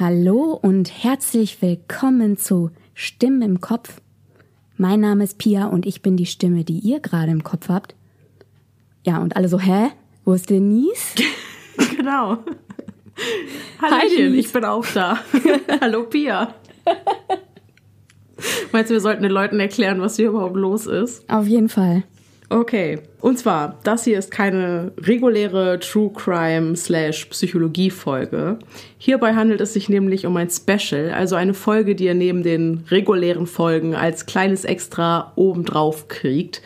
Hallo und herzlich willkommen zu Stimmen im Kopf. Mein Name ist Pia und ich bin die Stimme, die ihr gerade im Kopf habt. Ja, und alle so, hä? Wo ist Denise? genau. Hallöchen, ich bin auch da. Hallo Pia. Meinst du, wir sollten den Leuten erklären, was hier überhaupt los ist? Auf jeden Fall. Okay. Und zwar, das hier ist keine reguläre True Crime slash Psychologie Folge. Hierbei handelt es sich nämlich um ein Special, also eine Folge, die ihr neben den regulären Folgen als kleines Extra obendrauf kriegt.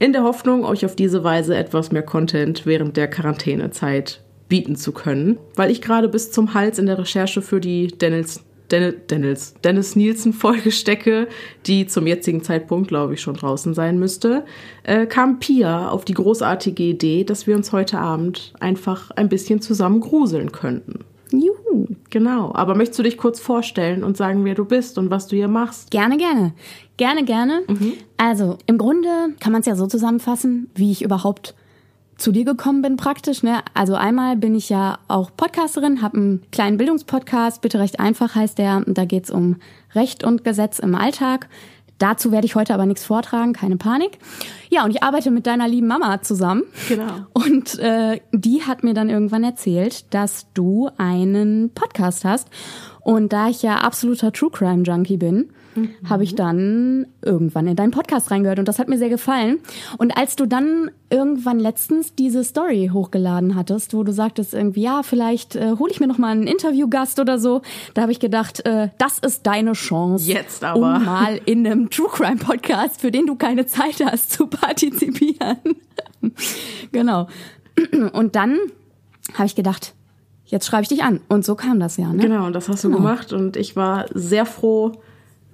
In der Hoffnung, euch auf diese Weise etwas mehr Content während der Quarantänezeit bieten zu können, weil ich gerade bis zum Hals in der Recherche für die Daniels Dennis, Dennis Nielsen Folge stecke, die zum jetzigen Zeitpunkt, glaube ich, schon draußen sein müsste, äh, kam Pia auf die großartige Idee, dass wir uns heute Abend einfach ein bisschen zusammen gruseln könnten. Juhu. Genau. Aber möchtest du dich kurz vorstellen und sagen, wer du bist und was du hier machst? Gerne, gerne. Gerne, gerne. Mhm. Also, im Grunde kann man es ja so zusammenfassen, wie ich überhaupt zu dir gekommen bin praktisch. Ne? Also einmal bin ich ja auch Podcasterin, habe einen kleinen Bildungspodcast, bitte recht einfach heißt der. Da geht's um Recht und Gesetz im Alltag. Dazu werde ich heute aber nichts vortragen, keine Panik. Ja, und ich arbeite mit deiner lieben Mama zusammen. Genau. Und äh, die hat mir dann irgendwann erzählt, dass du einen Podcast hast. Und da ich ja absoluter True Crime Junkie bin, mhm. habe ich dann irgendwann in deinen Podcast reingehört und das hat mir sehr gefallen. Und als du dann irgendwann letztens diese Story hochgeladen hattest, wo du sagtest irgendwie, ja, vielleicht äh, hole ich mir noch mal einen Interviewgast oder so, da habe ich gedacht, äh, das ist deine Chance, jetzt aber um mal in einem True Crime Podcast, für den du keine Zeit hast, zu partizipieren. genau. Und dann habe ich gedacht, jetzt schreibe ich dich an. Und so kam das ja. Ne? Genau, und das hast du genau. gemacht. Und ich war sehr froh,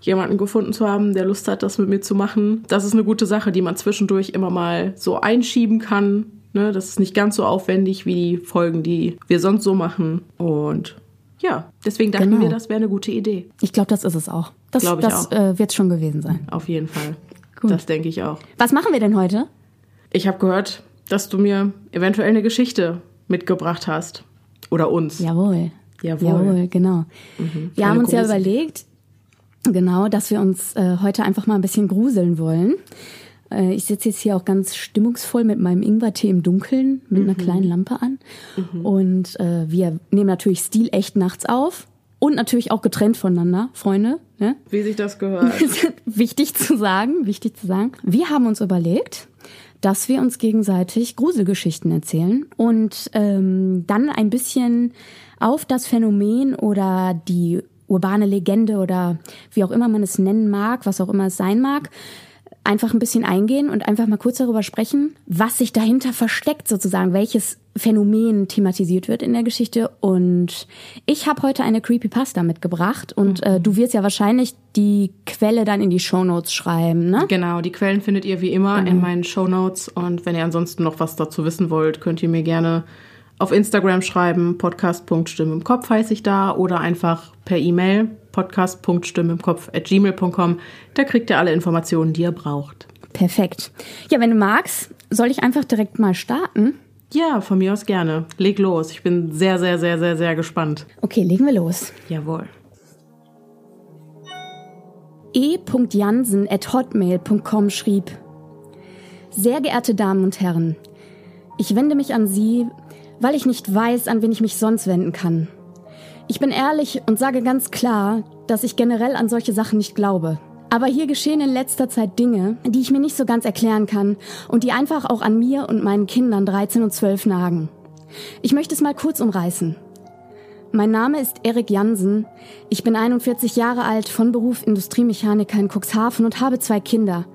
jemanden gefunden zu haben, der Lust hat, das mit mir zu machen. Das ist eine gute Sache, die man zwischendurch immer mal so einschieben kann. Ne? Das ist nicht ganz so aufwendig wie die Folgen, die wir sonst so machen. Und ja, deswegen dachten genau. wir, das wäre eine gute Idee. Ich glaube, das ist es auch. Das, glaube ich das, äh, wird schon gewesen sein. Auf jeden Fall. Gut. Das denke ich auch. Was machen wir denn heute? Ich habe gehört, dass du mir eventuell eine Geschichte mitgebracht hast. Oder uns. Jawohl. Jawohl. Jawohl, genau. Mhm. Wir haben uns große. ja überlegt, Genau, dass wir uns äh, heute einfach mal ein bisschen gruseln wollen. Äh, ich sitze jetzt hier auch ganz stimmungsvoll mit meinem Ingwertee im Dunkeln mit mhm. einer kleinen Lampe an. Mhm. Und äh, wir nehmen natürlich Stil echt nachts auf. Und natürlich auch getrennt voneinander, Freunde. Ne? Wie sich das gehört. wichtig zu sagen, wichtig zu sagen. Wir haben uns überlegt, dass wir uns gegenseitig Gruselgeschichten erzählen und ähm, dann ein bisschen auf das Phänomen oder die urbane Legende oder wie auch immer man es nennen mag, was auch immer es sein mag, einfach ein bisschen eingehen und einfach mal kurz darüber sprechen, was sich dahinter versteckt sozusagen, welches Phänomen thematisiert wird in der Geschichte. Und ich habe heute eine Creepypasta mitgebracht und äh, du wirst ja wahrscheinlich die Quelle dann in die Shownotes schreiben, ne? Genau, die Quellen findet ihr wie immer genau. in meinen Shownotes und wenn ihr ansonsten noch was dazu wissen wollt, könnt ihr mir gerne auf Instagram schreiben, podcast.stimme im Kopf heiße ich da oder einfach per E-Mail podcast.stimme im Kopf at gmail.com. Da kriegt ihr alle Informationen, die ihr braucht. Perfekt. Ja, wenn du magst, soll ich einfach direkt mal starten? Ja, von mir aus gerne. Leg los. Ich bin sehr, sehr, sehr, sehr, sehr gespannt. Okay, legen wir los. Jawohl. e.jansen at hotmail.com schrieb Sehr geehrte Damen und Herren, ich wende mich an Sie, weil ich nicht weiß, an wen ich mich sonst wenden kann. Ich bin ehrlich und sage ganz klar, dass ich generell an solche Sachen nicht glaube. Aber hier geschehen in letzter Zeit Dinge, die ich mir nicht so ganz erklären kann und die einfach auch an mir und meinen Kindern 13 und 12 nagen. Ich möchte es mal kurz umreißen. Mein Name ist Erik Jansen. Ich bin 41 Jahre alt, von Beruf Industriemechaniker in Cuxhaven und habe zwei Kinder.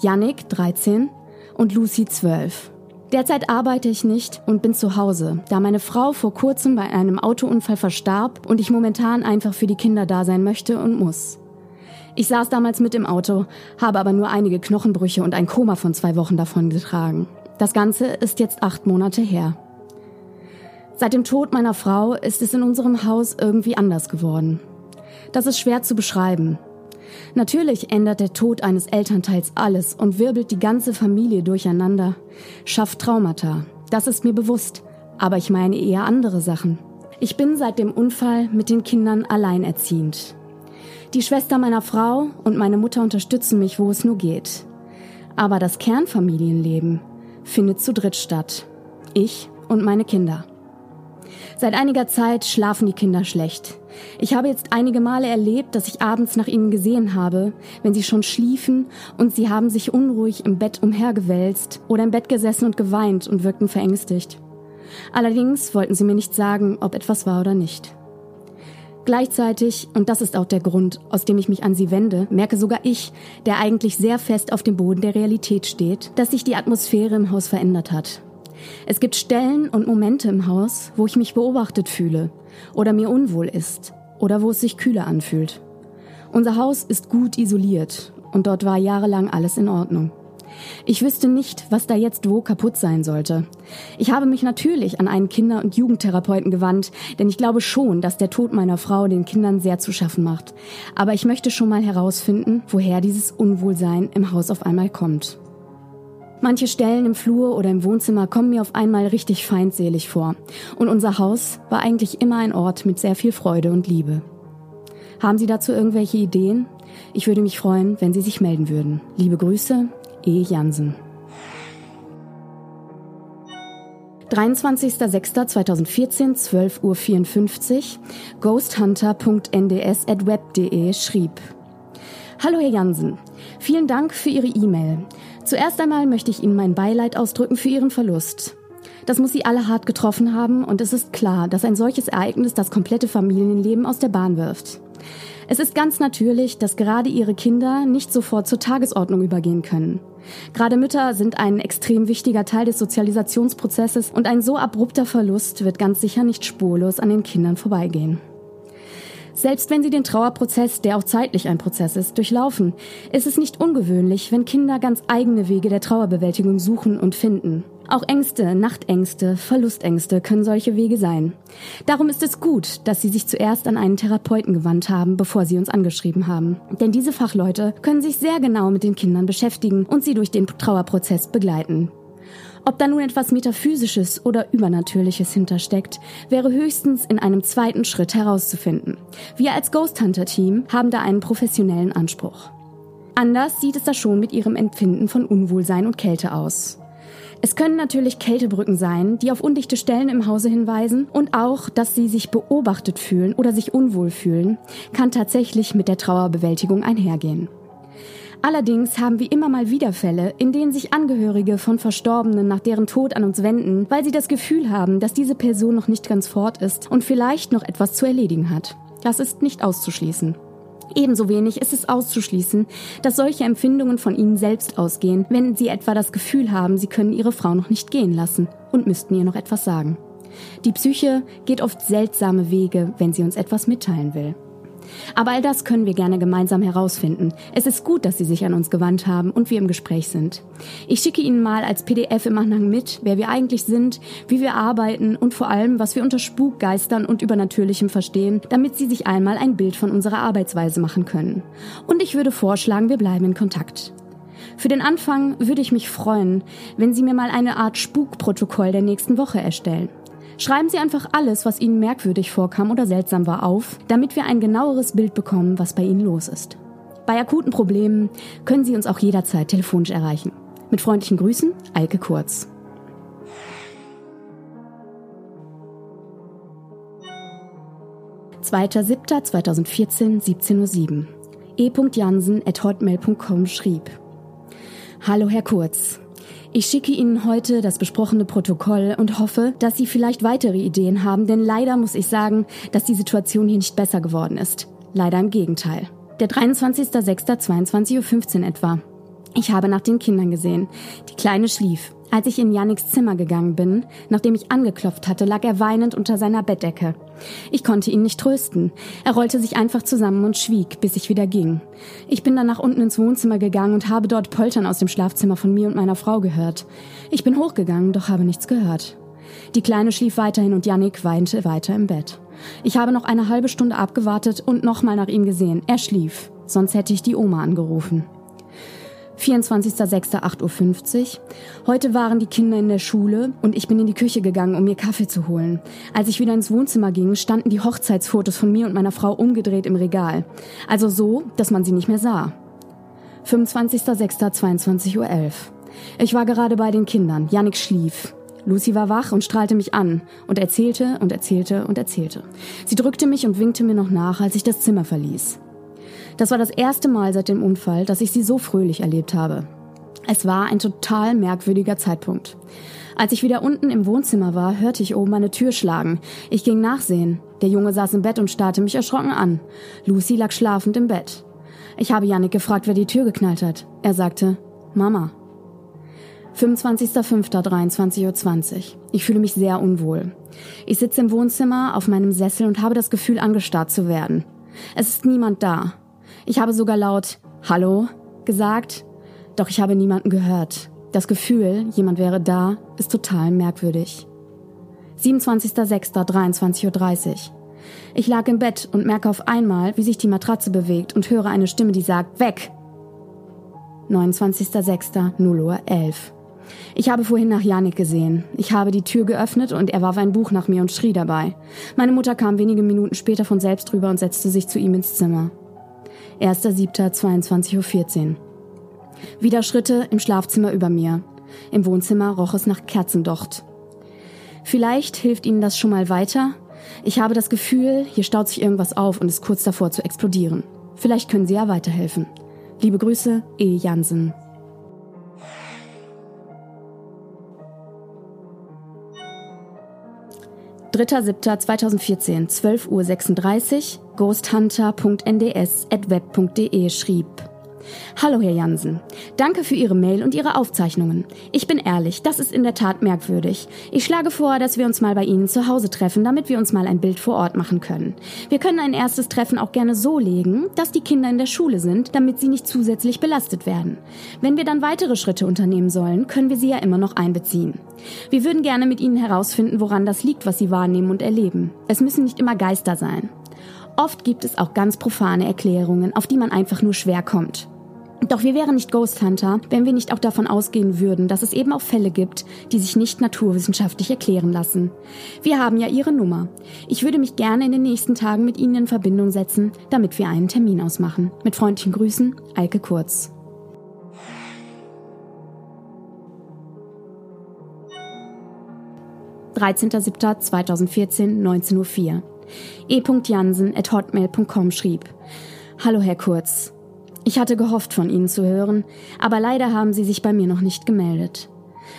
Yannick, 13 und Lucy, 12. Derzeit arbeite ich nicht und bin zu Hause, da meine Frau vor kurzem bei einem Autounfall verstarb und ich momentan einfach für die Kinder da sein möchte und muss. Ich saß damals mit im Auto, habe aber nur einige Knochenbrüche und ein Koma von zwei Wochen davon getragen. Das Ganze ist jetzt acht Monate her. Seit dem Tod meiner Frau ist es in unserem Haus irgendwie anders geworden. Das ist schwer zu beschreiben. Natürlich ändert der Tod eines Elternteils alles und wirbelt die ganze Familie durcheinander, schafft Traumata. Das ist mir bewusst, aber ich meine eher andere Sachen. Ich bin seit dem Unfall mit den Kindern alleinerziehend. Die Schwester meiner Frau und meine Mutter unterstützen mich, wo es nur geht. Aber das Kernfamilienleben findet zu dritt statt. Ich und meine Kinder. Seit einiger Zeit schlafen die Kinder schlecht. Ich habe jetzt einige Male erlebt, dass ich abends nach ihnen gesehen habe, wenn sie schon schliefen und sie haben sich unruhig im Bett umhergewälzt oder im Bett gesessen und geweint und wirkten verängstigt. Allerdings wollten sie mir nicht sagen, ob etwas war oder nicht. Gleichzeitig, und das ist auch der Grund, aus dem ich mich an sie wende, merke sogar ich, der eigentlich sehr fest auf dem Boden der Realität steht, dass sich die Atmosphäre im Haus verändert hat. Es gibt Stellen und Momente im Haus, wo ich mich beobachtet fühle oder mir unwohl ist oder wo es sich kühler anfühlt. Unser Haus ist gut isoliert und dort war jahrelang alles in Ordnung. Ich wüsste nicht, was da jetzt wo kaputt sein sollte. Ich habe mich natürlich an einen Kinder- und Jugendtherapeuten gewandt, denn ich glaube schon, dass der Tod meiner Frau den Kindern sehr zu schaffen macht. Aber ich möchte schon mal herausfinden, woher dieses Unwohlsein im Haus auf einmal kommt. Manche Stellen im Flur oder im Wohnzimmer kommen mir auf einmal richtig feindselig vor. Und unser Haus war eigentlich immer ein Ort mit sehr viel Freude und Liebe. Haben Sie dazu irgendwelche Ideen? Ich würde mich freuen, wenn Sie sich melden würden. Liebe Grüße, E. Jansen. 23.06.2014, 12.54 Uhr, ghosthunter.nds.web.de schrieb. Hallo Herr Jansen, vielen Dank für Ihre E-Mail. Zuerst einmal möchte ich Ihnen mein Beileid ausdrücken für Ihren Verlust. Das muss Sie alle hart getroffen haben und es ist klar, dass ein solches Ereignis das komplette Familienleben aus der Bahn wirft. Es ist ganz natürlich, dass gerade ihre Kinder nicht sofort zur Tagesordnung übergehen können. Gerade Mütter sind ein extrem wichtiger Teil des Sozialisationsprozesses und ein so abrupter Verlust wird ganz sicher nicht spurlos an den Kindern vorbeigehen. Selbst wenn sie den Trauerprozess, der auch zeitlich ein Prozess ist, durchlaufen, ist es nicht ungewöhnlich, wenn Kinder ganz eigene Wege der Trauerbewältigung suchen und finden. Auch Ängste, Nachtängste, Verlustängste können solche Wege sein. Darum ist es gut, dass Sie sich zuerst an einen Therapeuten gewandt haben, bevor Sie uns angeschrieben haben. Denn diese Fachleute können sich sehr genau mit den Kindern beschäftigen und sie durch den Trauerprozess begleiten. Ob da nun etwas Metaphysisches oder Übernatürliches hintersteckt, wäre höchstens in einem zweiten Schritt herauszufinden. Wir als Ghost Hunter Team haben da einen professionellen Anspruch. Anders sieht es da schon mit ihrem Empfinden von Unwohlsein und Kälte aus. Es können natürlich Kältebrücken sein, die auf undichte Stellen im Hause hinweisen und auch, dass sie sich beobachtet fühlen oder sich unwohl fühlen, kann tatsächlich mit der Trauerbewältigung einhergehen. Allerdings haben wir immer mal wieder Fälle, in denen sich Angehörige von Verstorbenen nach deren Tod an uns wenden, weil sie das Gefühl haben, dass diese Person noch nicht ganz fort ist und vielleicht noch etwas zu erledigen hat. Das ist nicht auszuschließen. Ebenso wenig ist es auszuschließen, dass solche Empfindungen von ihnen selbst ausgehen, wenn sie etwa das Gefühl haben, sie können ihre Frau noch nicht gehen lassen und müssten ihr noch etwas sagen. Die Psyche geht oft seltsame Wege, wenn sie uns etwas mitteilen will. Aber all das können wir gerne gemeinsam herausfinden. Es ist gut, dass Sie sich an uns gewandt haben und wir im Gespräch sind. Ich schicke Ihnen mal als PDF im Anhang mit, wer wir eigentlich sind, wie wir arbeiten und vor allem, was wir unter Spukgeistern und Übernatürlichem verstehen, damit Sie sich einmal ein Bild von unserer Arbeitsweise machen können. Und ich würde vorschlagen, wir bleiben in Kontakt. Für den Anfang würde ich mich freuen, wenn Sie mir mal eine Art Spukprotokoll der nächsten Woche erstellen. Schreiben Sie einfach alles, was Ihnen merkwürdig vorkam oder seltsam war, auf, damit wir ein genaueres Bild bekommen, was bei Ihnen los ist. Bei akuten Problemen können Sie uns auch jederzeit telefonisch erreichen. Mit freundlichen Grüßen, Eike Kurz. Zweiter 2014, 17.07 Uhr. e.jansen.hotmail.com schrieb. Hallo Herr Kurz. Ich schicke Ihnen heute das besprochene Protokoll und hoffe, dass Sie vielleicht weitere Ideen haben, denn leider muss ich sagen, dass die Situation hier nicht besser geworden ist. Leider im Gegenteil. Der 23.06.22.15 Uhr etwa. Ich habe nach den Kindern gesehen. Die Kleine schlief. Als ich in Yannicks Zimmer gegangen bin, nachdem ich angeklopft hatte, lag er weinend unter seiner Bettdecke. Ich konnte ihn nicht trösten. Er rollte sich einfach zusammen und schwieg, bis ich wieder ging. Ich bin dann nach unten ins Wohnzimmer gegangen und habe dort Poltern aus dem Schlafzimmer von mir und meiner Frau gehört. Ich bin hochgegangen, doch habe nichts gehört. Die Kleine schlief weiterhin und Yannick weinte weiter im Bett. Ich habe noch eine halbe Stunde abgewartet und nochmal nach ihm gesehen. Er schlief. Sonst hätte ich die Oma angerufen. 24.06.8.50 Uhr. Heute waren die Kinder in der Schule und ich bin in die Küche gegangen, um mir Kaffee zu holen. Als ich wieder ins Wohnzimmer ging, standen die Hochzeitsfotos von mir und meiner Frau umgedreht im Regal. Also so, dass man sie nicht mehr sah. 25.06.22.11 Uhr. Ich war gerade bei den Kindern. Yannick schlief. Lucy war wach und strahlte mich an und erzählte und erzählte und erzählte. Sie drückte mich und winkte mir noch nach, als ich das Zimmer verließ. Das war das erste Mal seit dem Unfall, dass ich sie so fröhlich erlebt habe. Es war ein total merkwürdiger Zeitpunkt. Als ich wieder unten im Wohnzimmer war, hörte ich oben eine Tür schlagen. Ich ging nachsehen. Der Junge saß im Bett und starrte mich erschrocken an. Lucy lag schlafend im Bett. Ich habe Janik gefragt, wer die Tür geknallt hat. Er sagte, Mama. 25.05.23.20 Uhr. Ich fühle mich sehr unwohl. Ich sitze im Wohnzimmer auf meinem Sessel und habe das Gefühl, angestarrt zu werden. Es ist niemand da. Ich habe sogar laut Hallo gesagt, doch ich habe niemanden gehört. Das Gefühl, jemand wäre da, ist total merkwürdig. 27.06.23.30 Uhr. Ich lag im Bett und merke auf einmal, wie sich die Matratze bewegt und höre eine Stimme, die sagt, weg! 29.06.0 Uhr 11. Ich habe vorhin nach Janik gesehen. Ich habe die Tür geöffnet und er warf ein Buch nach mir und schrie dabei. Meine Mutter kam wenige Minuten später von selbst rüber und setzte sich zu ihm ins Zimmer. 1.7.22.14 Uhr. Wieder Schritte im Schlafzimmer über mir. Im Wohnzimmer roch es nach Kerzendocht. Vielleicht hilft Ihnen das schon mal weiter. Ich habe das Gefühl, hier staut sich irgendwas auf und ist kurz davor zu explodieren. Vielleicht können Sie ja weiterhelfen. Liebe Grüße, E. Jansen. 3.7.2014, 12.36 Uhr, ghosthunter.nds.web.de schrieb. Hallo, Herr Jansen. Danke für Ihre Mail und Ihre Aufzeichnungen. Ich bin ehrlich, das ist in der Tat merkwürdig. Ich schlage vor, dass wir uns mal bei Ihnen zu Hause treffen, damit wir uns mal ein Bild vor Ort machen können. Wir können ein erstes Treffen auch gerne so legen, dass die Kinder in der Schule sind, damit sie nicht zusätzlich belastet werden. Wenn wir dann weitere Schritte unternehmen sollen, können wir sie ja immer noch einbeziehen. Wir würden gerne mit Ihnen herausfinden, woran das liegt, was Sie wahrnehmen und erleben. Es müssen nicht immer Geister sein. Oft gibt es auch ganz profane Erklärungen, auf die man einfach nur schwer kommt. Doch wir wären nicht Ghost Hunter, wenn wir nicht auch davon ausgehen würden, dass es eben auch Fälle gibt, die sich nicht naturwissenschaftlich erklären lassen. Wir haben ja Ihre Nummer. Ich würde mich gerne in den nächsten Tagen mit Ihnen in Verbindung setzen, damit wir einen Termin ausmachen. Mit freundlichen Grüßen, Eike Kurz. (13.07.2014, 19.04 Uhr). E. Jansen at hotmail.com schrieb: Hallo Herr Kurz. Ich hatte gehofft, von Ihnen zu hören, aber leider haben Sie sich bei mir noch nicht gemeldet.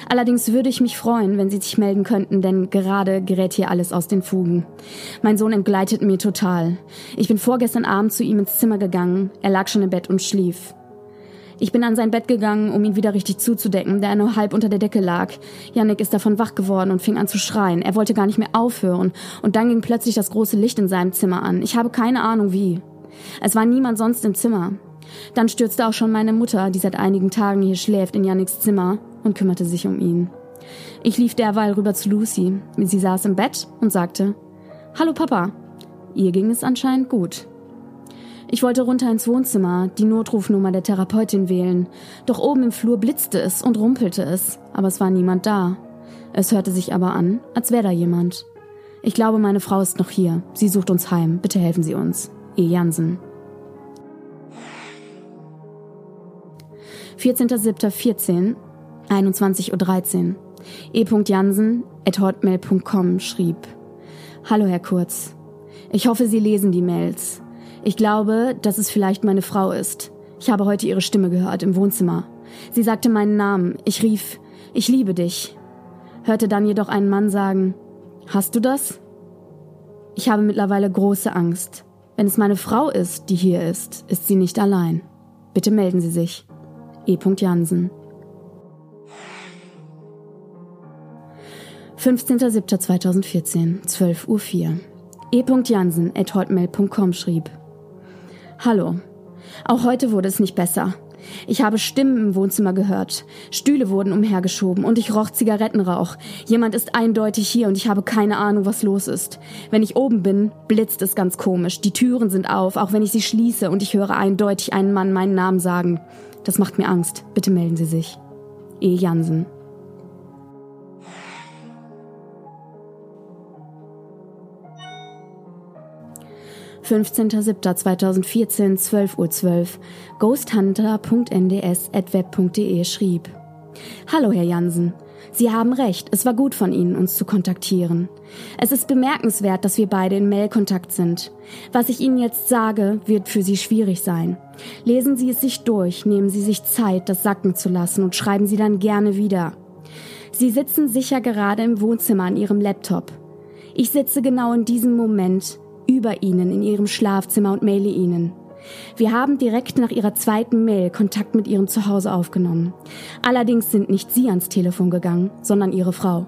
Allerdings würde ich mich freuen, wenn Sie sich melden könnten, denn gerade gerät hier alles aus den Fugen. Mein Sohn entgleitet mir total. Ich bin vorgestern Abend zu ihm ins Zimmer gegangen. Er lag schon im Bett und schlief. Ich bin an sein Bett gegangen, um ihn wieder richtig zuzudecken, da er nur halb unter der Decke lag. Yannick ist davon wach geworden und fing an zu schreien. Er wollte gar nicht mehr aufhören. Und dann ging plötzlich das große Licht in seinem Zimmer an. Ich habe keine Ahnung wie. Es war niemand sonst im Zimmer. Dann stürzte auch schon meine Mutter, die seit einigen Tagen hier schläft, in Yannicks Zimmer und kümmerte sich um ihn. Ich lief derweil rüber zu Lucy. Sie saß im Bett und sagte, Hallo Papa. Ihr ging es anscheinend gut. Ich wollte runter ins Wohnzimmer, die Notrufnummer der Therapeutin wählen, doch oben im Flur blitzte es und rumpelte es, aber es war niemand da. Es hörte sich aber an, als wäre da jemand. Ich glaube, meine Frau ist noch hier. Sie sucht uns heim. Bitte helfen Sie uns. E. Jansen. 14.07.14, 21.13 Uhr. E. Schrieb Hallo Herr Kurz. Ich hoffe, Sie lesen die Mails. Ich glaube, dass es vielleicht meine Frau ist. Ich habe heute ihre Stimme gehört im Wohnzimmer. Sie sagte meinen Namen. Ich rief, ich liebe dich. Hörte dann jedoch einen Mann sagen, hast du das? Ich habe mittlerweile große Angst. Wenn es meine Frau ist, die hier ist, ist sie nicht allein. Bitte melden Sie sich. E. Jansen. 15.07.2014, 12.04 Uhr. E. Jansen at hotmail.com schrieb. Hallo. Auch heute wurde es nicht besser. Ich habe Stimmen im Wohnzimmer gehört. Stühle wurden umhergeschoben und ich roch Zigarettenrauch. Jemand ist eindeutig hier und ich habe keine Ahnung, was los ist. Wenn ich oben bin, blitzt es ganz komisch. Die Türen sind auf, auch wenn ich sie schließe und ich höre eindeutig einen Mann meinen Namen sagen. Das macht mir Angst. Bitte melden Sie sich. E. Jansen. (15.07.2014, 12.12 Uhr, 12, ghosthunter.nds.web.de schrieb. Hallo, Herr Jansen. Sie haben recht, es war gut von Ihnen, uns zu kontaktieren. Es ist bemerkenswert, dass wir beide in Mailkontakt sind. Was ich Ihnen jetzt sage, wird für Sie schwierig sein. Lesen Sie es sich durch, nehmen Sie sich Zeit, das sacken zu lassen und schreiben Sie dann gerne wieder. Sie sitzen sicher gerade im Wohnzimmer an Ihrem Laptop. Ich sitze genau in diesem Moment über Ihnen in Ihrem Schlafzimmer und maile Ihnen. Wir haben direkt nach ihrer zweiten Mail Kontakt mit ihrem Zuhause aufgenommen. Allerdings sind nicht sie ans Telefon gegangen, sondern ihre Frau.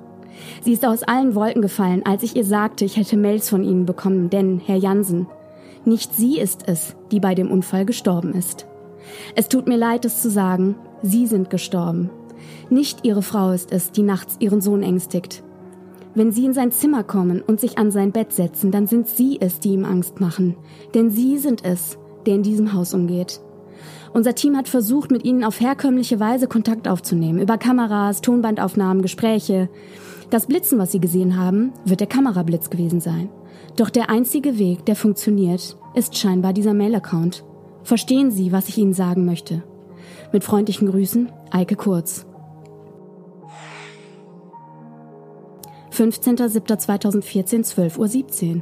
Sie ist aus allen Wolken gefallen, als ich ihr sagte, ich hätte Mails von Ihnen bekommen, denn, Herr Jansen, nicht sie ist es, die bei dem Unfall gestorben ist. Es tut mir leid, es zu sagen, Sie sind gestorben. Nicht Ihre Frau ist es, die nachts ihren Sohn ängstigt. Wenn Sie in sein Zimmer kommen und sich an sein Bett setzen, dann sind Sie es, die ihm Angst machen. Denn Sie sind es, der in diesem Haus umgeht. Unser Team hat versucht, mit ihnen auf herkömmliche Weise Kontakt aufzunehmen, über Kameras, Tonbandaufnahmen, Gespräche. Das Blitzen, was Sie gesehen haben, wird der Kamerablitz gewesen sein. Doch der einzige Weg, der funktioniert, ist scheinbar dieser Mail-Account. Verstehen Sie, was ich Ihnen sagen möchte. Mit freundlichen Grüßen, Eike Kurz. 15.07.2014, 12.17 Uhr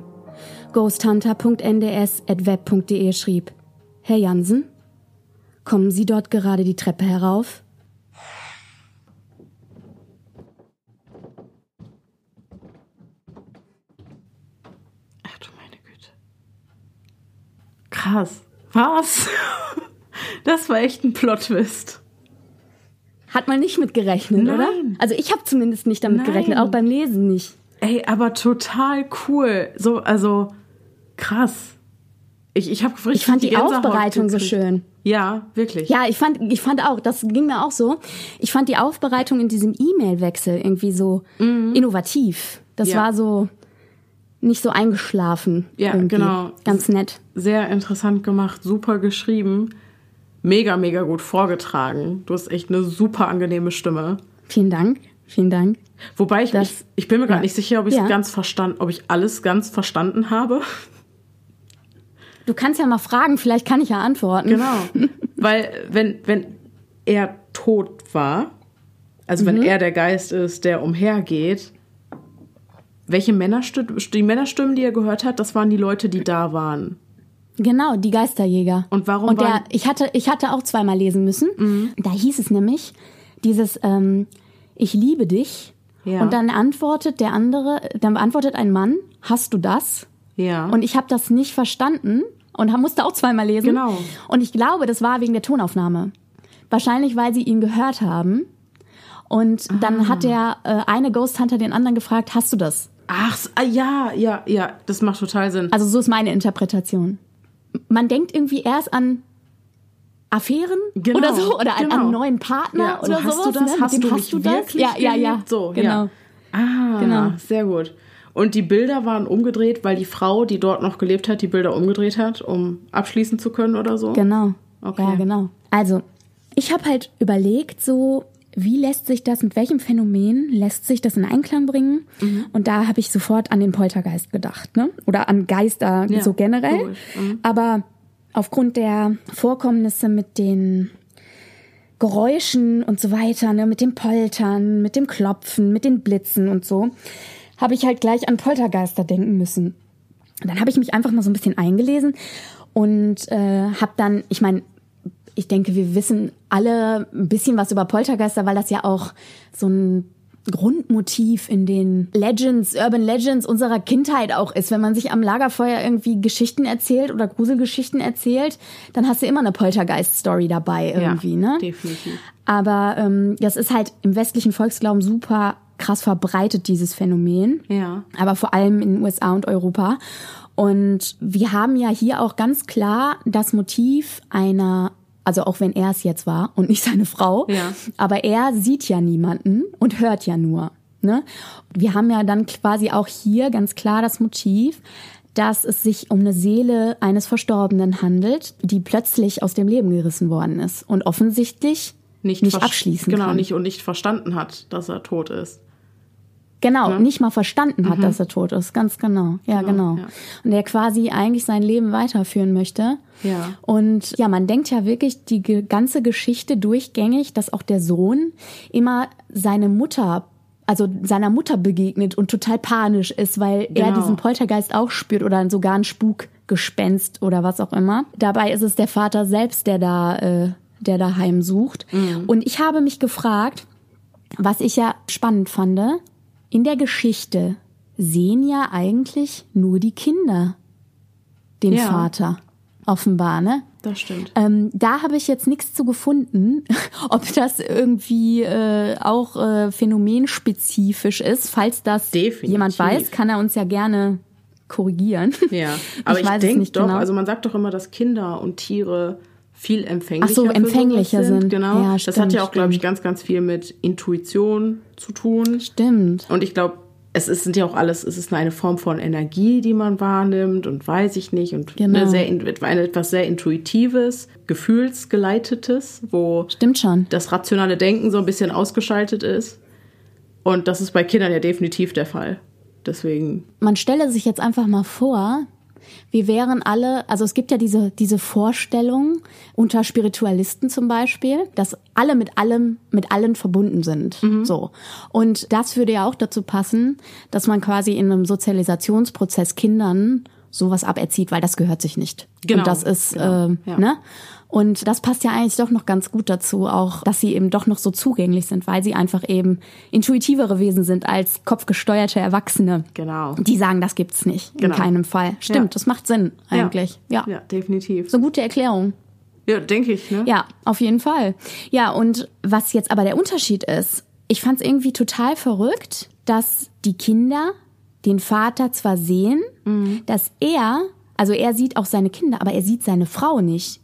ghosthunter.nds.web.de schrieb, Herr Jansen, kommen Sie dort gerade die Treppe herauf? Ach du meine Güte. Krass. Was? Das war echt ein Plot-Twist. Hat man nicht mit gerechnet, Nein. oder? Also ich habe zumindest nicht damit Nein. gerechnet, auch beim Lesen nicht. Ey, aber total cool. So, also krass. Ich, ich, hab Ich fand die Gänsehaut Aufbereitung so schön. Ja, wirklich. Ja, ich fand, ich fand auch, das ging mir auch so. Ich fand die Aufbereitung in diesem E-Mail-Wechsel irgendwie so innovativ. Das Mhm. Ja. war so nicht so eingeschlafen. Ja, irgendwie. genau. Ganz nett. Sehr interessant gemacht, super geschrieben, mega, mega gut vorgetragen. Du hast echt eine super angenehme Stimme. Vielen Dank. Vielen Dank. Wobei ich, Das- ich, ich bin mir gerade ja. nicht sicher, ob ich es Ja. ganz verstanden, ob ich alles ganz verstanden habe. Du kannst ja mal fragen, vielleicht kann ich ja antworten. Genau. Weil wenn, wenn er tot war, also Mhm. wenn er der Geist ist, der umhergeht, welche Männerstimmen, die Männerstimmen, die er gehört hat, das waren die Leute, die da waren. Genau, die Geisterjäger. Und warum Und der, ich hatte, ich hatte auch zweimal lesen müssen. Mhm. Da hieß es nämlich dieses ähm, Ich liebe dich. Ja. Und dann antwortet der andere, dann antwortet ein Mann, hast du das? Ja. Und ich habe das nicht verstanden und musste auch zweimal lesen. Genau. Und ich glaube, das war wegen der Tonaufnahme. Wahrscheinlich, weil sie ihn gehört haben. Und dann Ah. hat der äh, eine Ghost Hunter den anderen gefragt, hast du das? Ach, ah, ja, ja, ja, das macht total Sinn. Also so ist meine Interpretation. Man denkt irgendwie erst an Affären Genau, oder so oder an, genau. an einen neuen Partner ja, so oder hast sowas. du das? ne? Hast du hast du das? Ja, ja, ja. So, genau. ja. Ah, Genau. sehr gut. Und die Bilder waren umgedreht, weil die Frau, die dort noch gelebt hat, die Bilder umgedreht hat, um abschließen zu können oder so? Genau. Okay. Ja, genau. Also, ich habe halt überlegt, so, wie lässt sich das, mit welchem Phänomen lässt sich das in Einklang bringen? Mhm. Und da habe ich sofort an den Poltergeist gedacht, ne? Oder an Geister Ja, so generell. Mhm. Aber aufgrund der Vorkommnisse mit den Geräuschen und so weiter, ne, mit dem Poltern, mit dem Klopfen, mit den Blitzen und so, habe ich halt gleich an Poltergeister denken müssen. Und dann habe ich mich einfach mal so ein bisschen eingelesen und äh, habe dann, ich meine, ich denke, wir wissen alle ein bisschen was über Poltergeister, weil das ja auch so ein Grundmotiv in den Legends, Urban Legends unserer Kindheit auch ist. Wenn man sich am Lagerfeuer irgendwie Geschichten erzählt oder Gruselgeschichten erzählt, dann hast du immer eine Poltergeist-Story dabei irgendwie, ja, ne? definitiv. Aber ähm, das ist halt im westlichen Volksglauben super krass verbreitet, dieses Phänomen Ja. aber vor allem in den USA und Europa. Und wir haben ja hier auch ganz klar das Motiv einer, also auch wenn er es jetzt war und nicht seine Frau, Ja. aber er sieht ja niemanden und hört ja nur. Ne? Wir haben ja dann quasi auch hier ganz klar das Motiv, dass es sich um eine Seele eines Verstorbenen handelt, die plötzlich aus dem Leben gerissen worden ist und offensichtlich nicht, nicht abschließen genau, kann. nicht und nicht verstanden hat, dass er tot ist. Genau, ne? nicht mal verstanden hat, mhm. dass er tot ist. Ganz genau. Ja, genau. genau. Ja. Und der quasi eigentlich sein Leben weiterführen möchte. Ja. Und ja, man denkt ja wirklich die ganze Geschichte durchgängig, dass auch der Sohn immer seine Mutter also seiner Mutter begegnet und total panisch ist, weil genau. er diesen Poltergeist auch spürt oder sogar ein Spukgespenst oder was auch immer. Dabei ist es der Vater selbst, der da, äh, der da heimsucht. Mhm. Und ich habe mich gefragt, was ich ja spannend fand, in der Geschichte sehen ja eigentlich nur die Kinder den ja. Vater offenbar, ne? Das stimmt. Ähm, da habe ich jetzt nichts zu gefunden, ob das irgendwie äh, auch äh, phänomenspezifisch ist. Falls das Definitiv. jemand weiß, kann er uns ja gerne korrigieren. Ja, aber ich, ich denke doch, genau. also man sagt doch immer, dass Kinder und Tiere viel empfänglicher, so, empfänglicher sind. sind. Genau. Ja, das hat ja auch, glaube ich, ganz, ganz viel mit Intuition zu tun. Stimmt. Und ich glaube, es ist, sind ja auch alles, es ist eine Form von Energie, die man wahrnimmt und weiß ich nicht und genau. eine sehr, eine, etwas sehr Intuitives, Gefühlsgeleitetes, wo Stimmt schon. das rationale Denken so ein bisschen ausgeschaltet ist. Und das ist bei Kindern ja definitiv der Fall. Deswegen. Man stelle sich jetzt einfach mal vor, wir wären alle, also es gibt ja diese, diese Vorstellung unter Spiritualisten zum Beispiel, dass alle mit allem, mit allen verbunden sind. Mhm. So. Und das würde ja auch dazu passen, dass man quasi in einem Sozialisationsprozess Kindern sowas aberzieht, weil das gehört sich nicht. Genau. Und das ist, genau. äh, ja. ne? Und das passt ja eigentlich doch noch ganz gut dazu, auch, dass sie eben doch noch so zugänglich sind, weil sie einfach eben intuitivere Wesen sind als kopfgesteuerte Erwachsene. Genau. Die sagen, das gibt's nicht. Genau. In keinem Fall. Stimmt, ja. das macht Sinn eigentlich. Ja. ja. Ja, definitiv. So eine gute Erklärung. Ja, denke ich, ne? Ja, auf jeden Fall. Ja, und was jetzt aber der Unterschied ist, ich fand es irgendwie total verrückt, dass die Kinder den Vater zwar sehen, mhm. dass er, also er sieht auch seine Kinder, aber er sieht seine Frau nicht.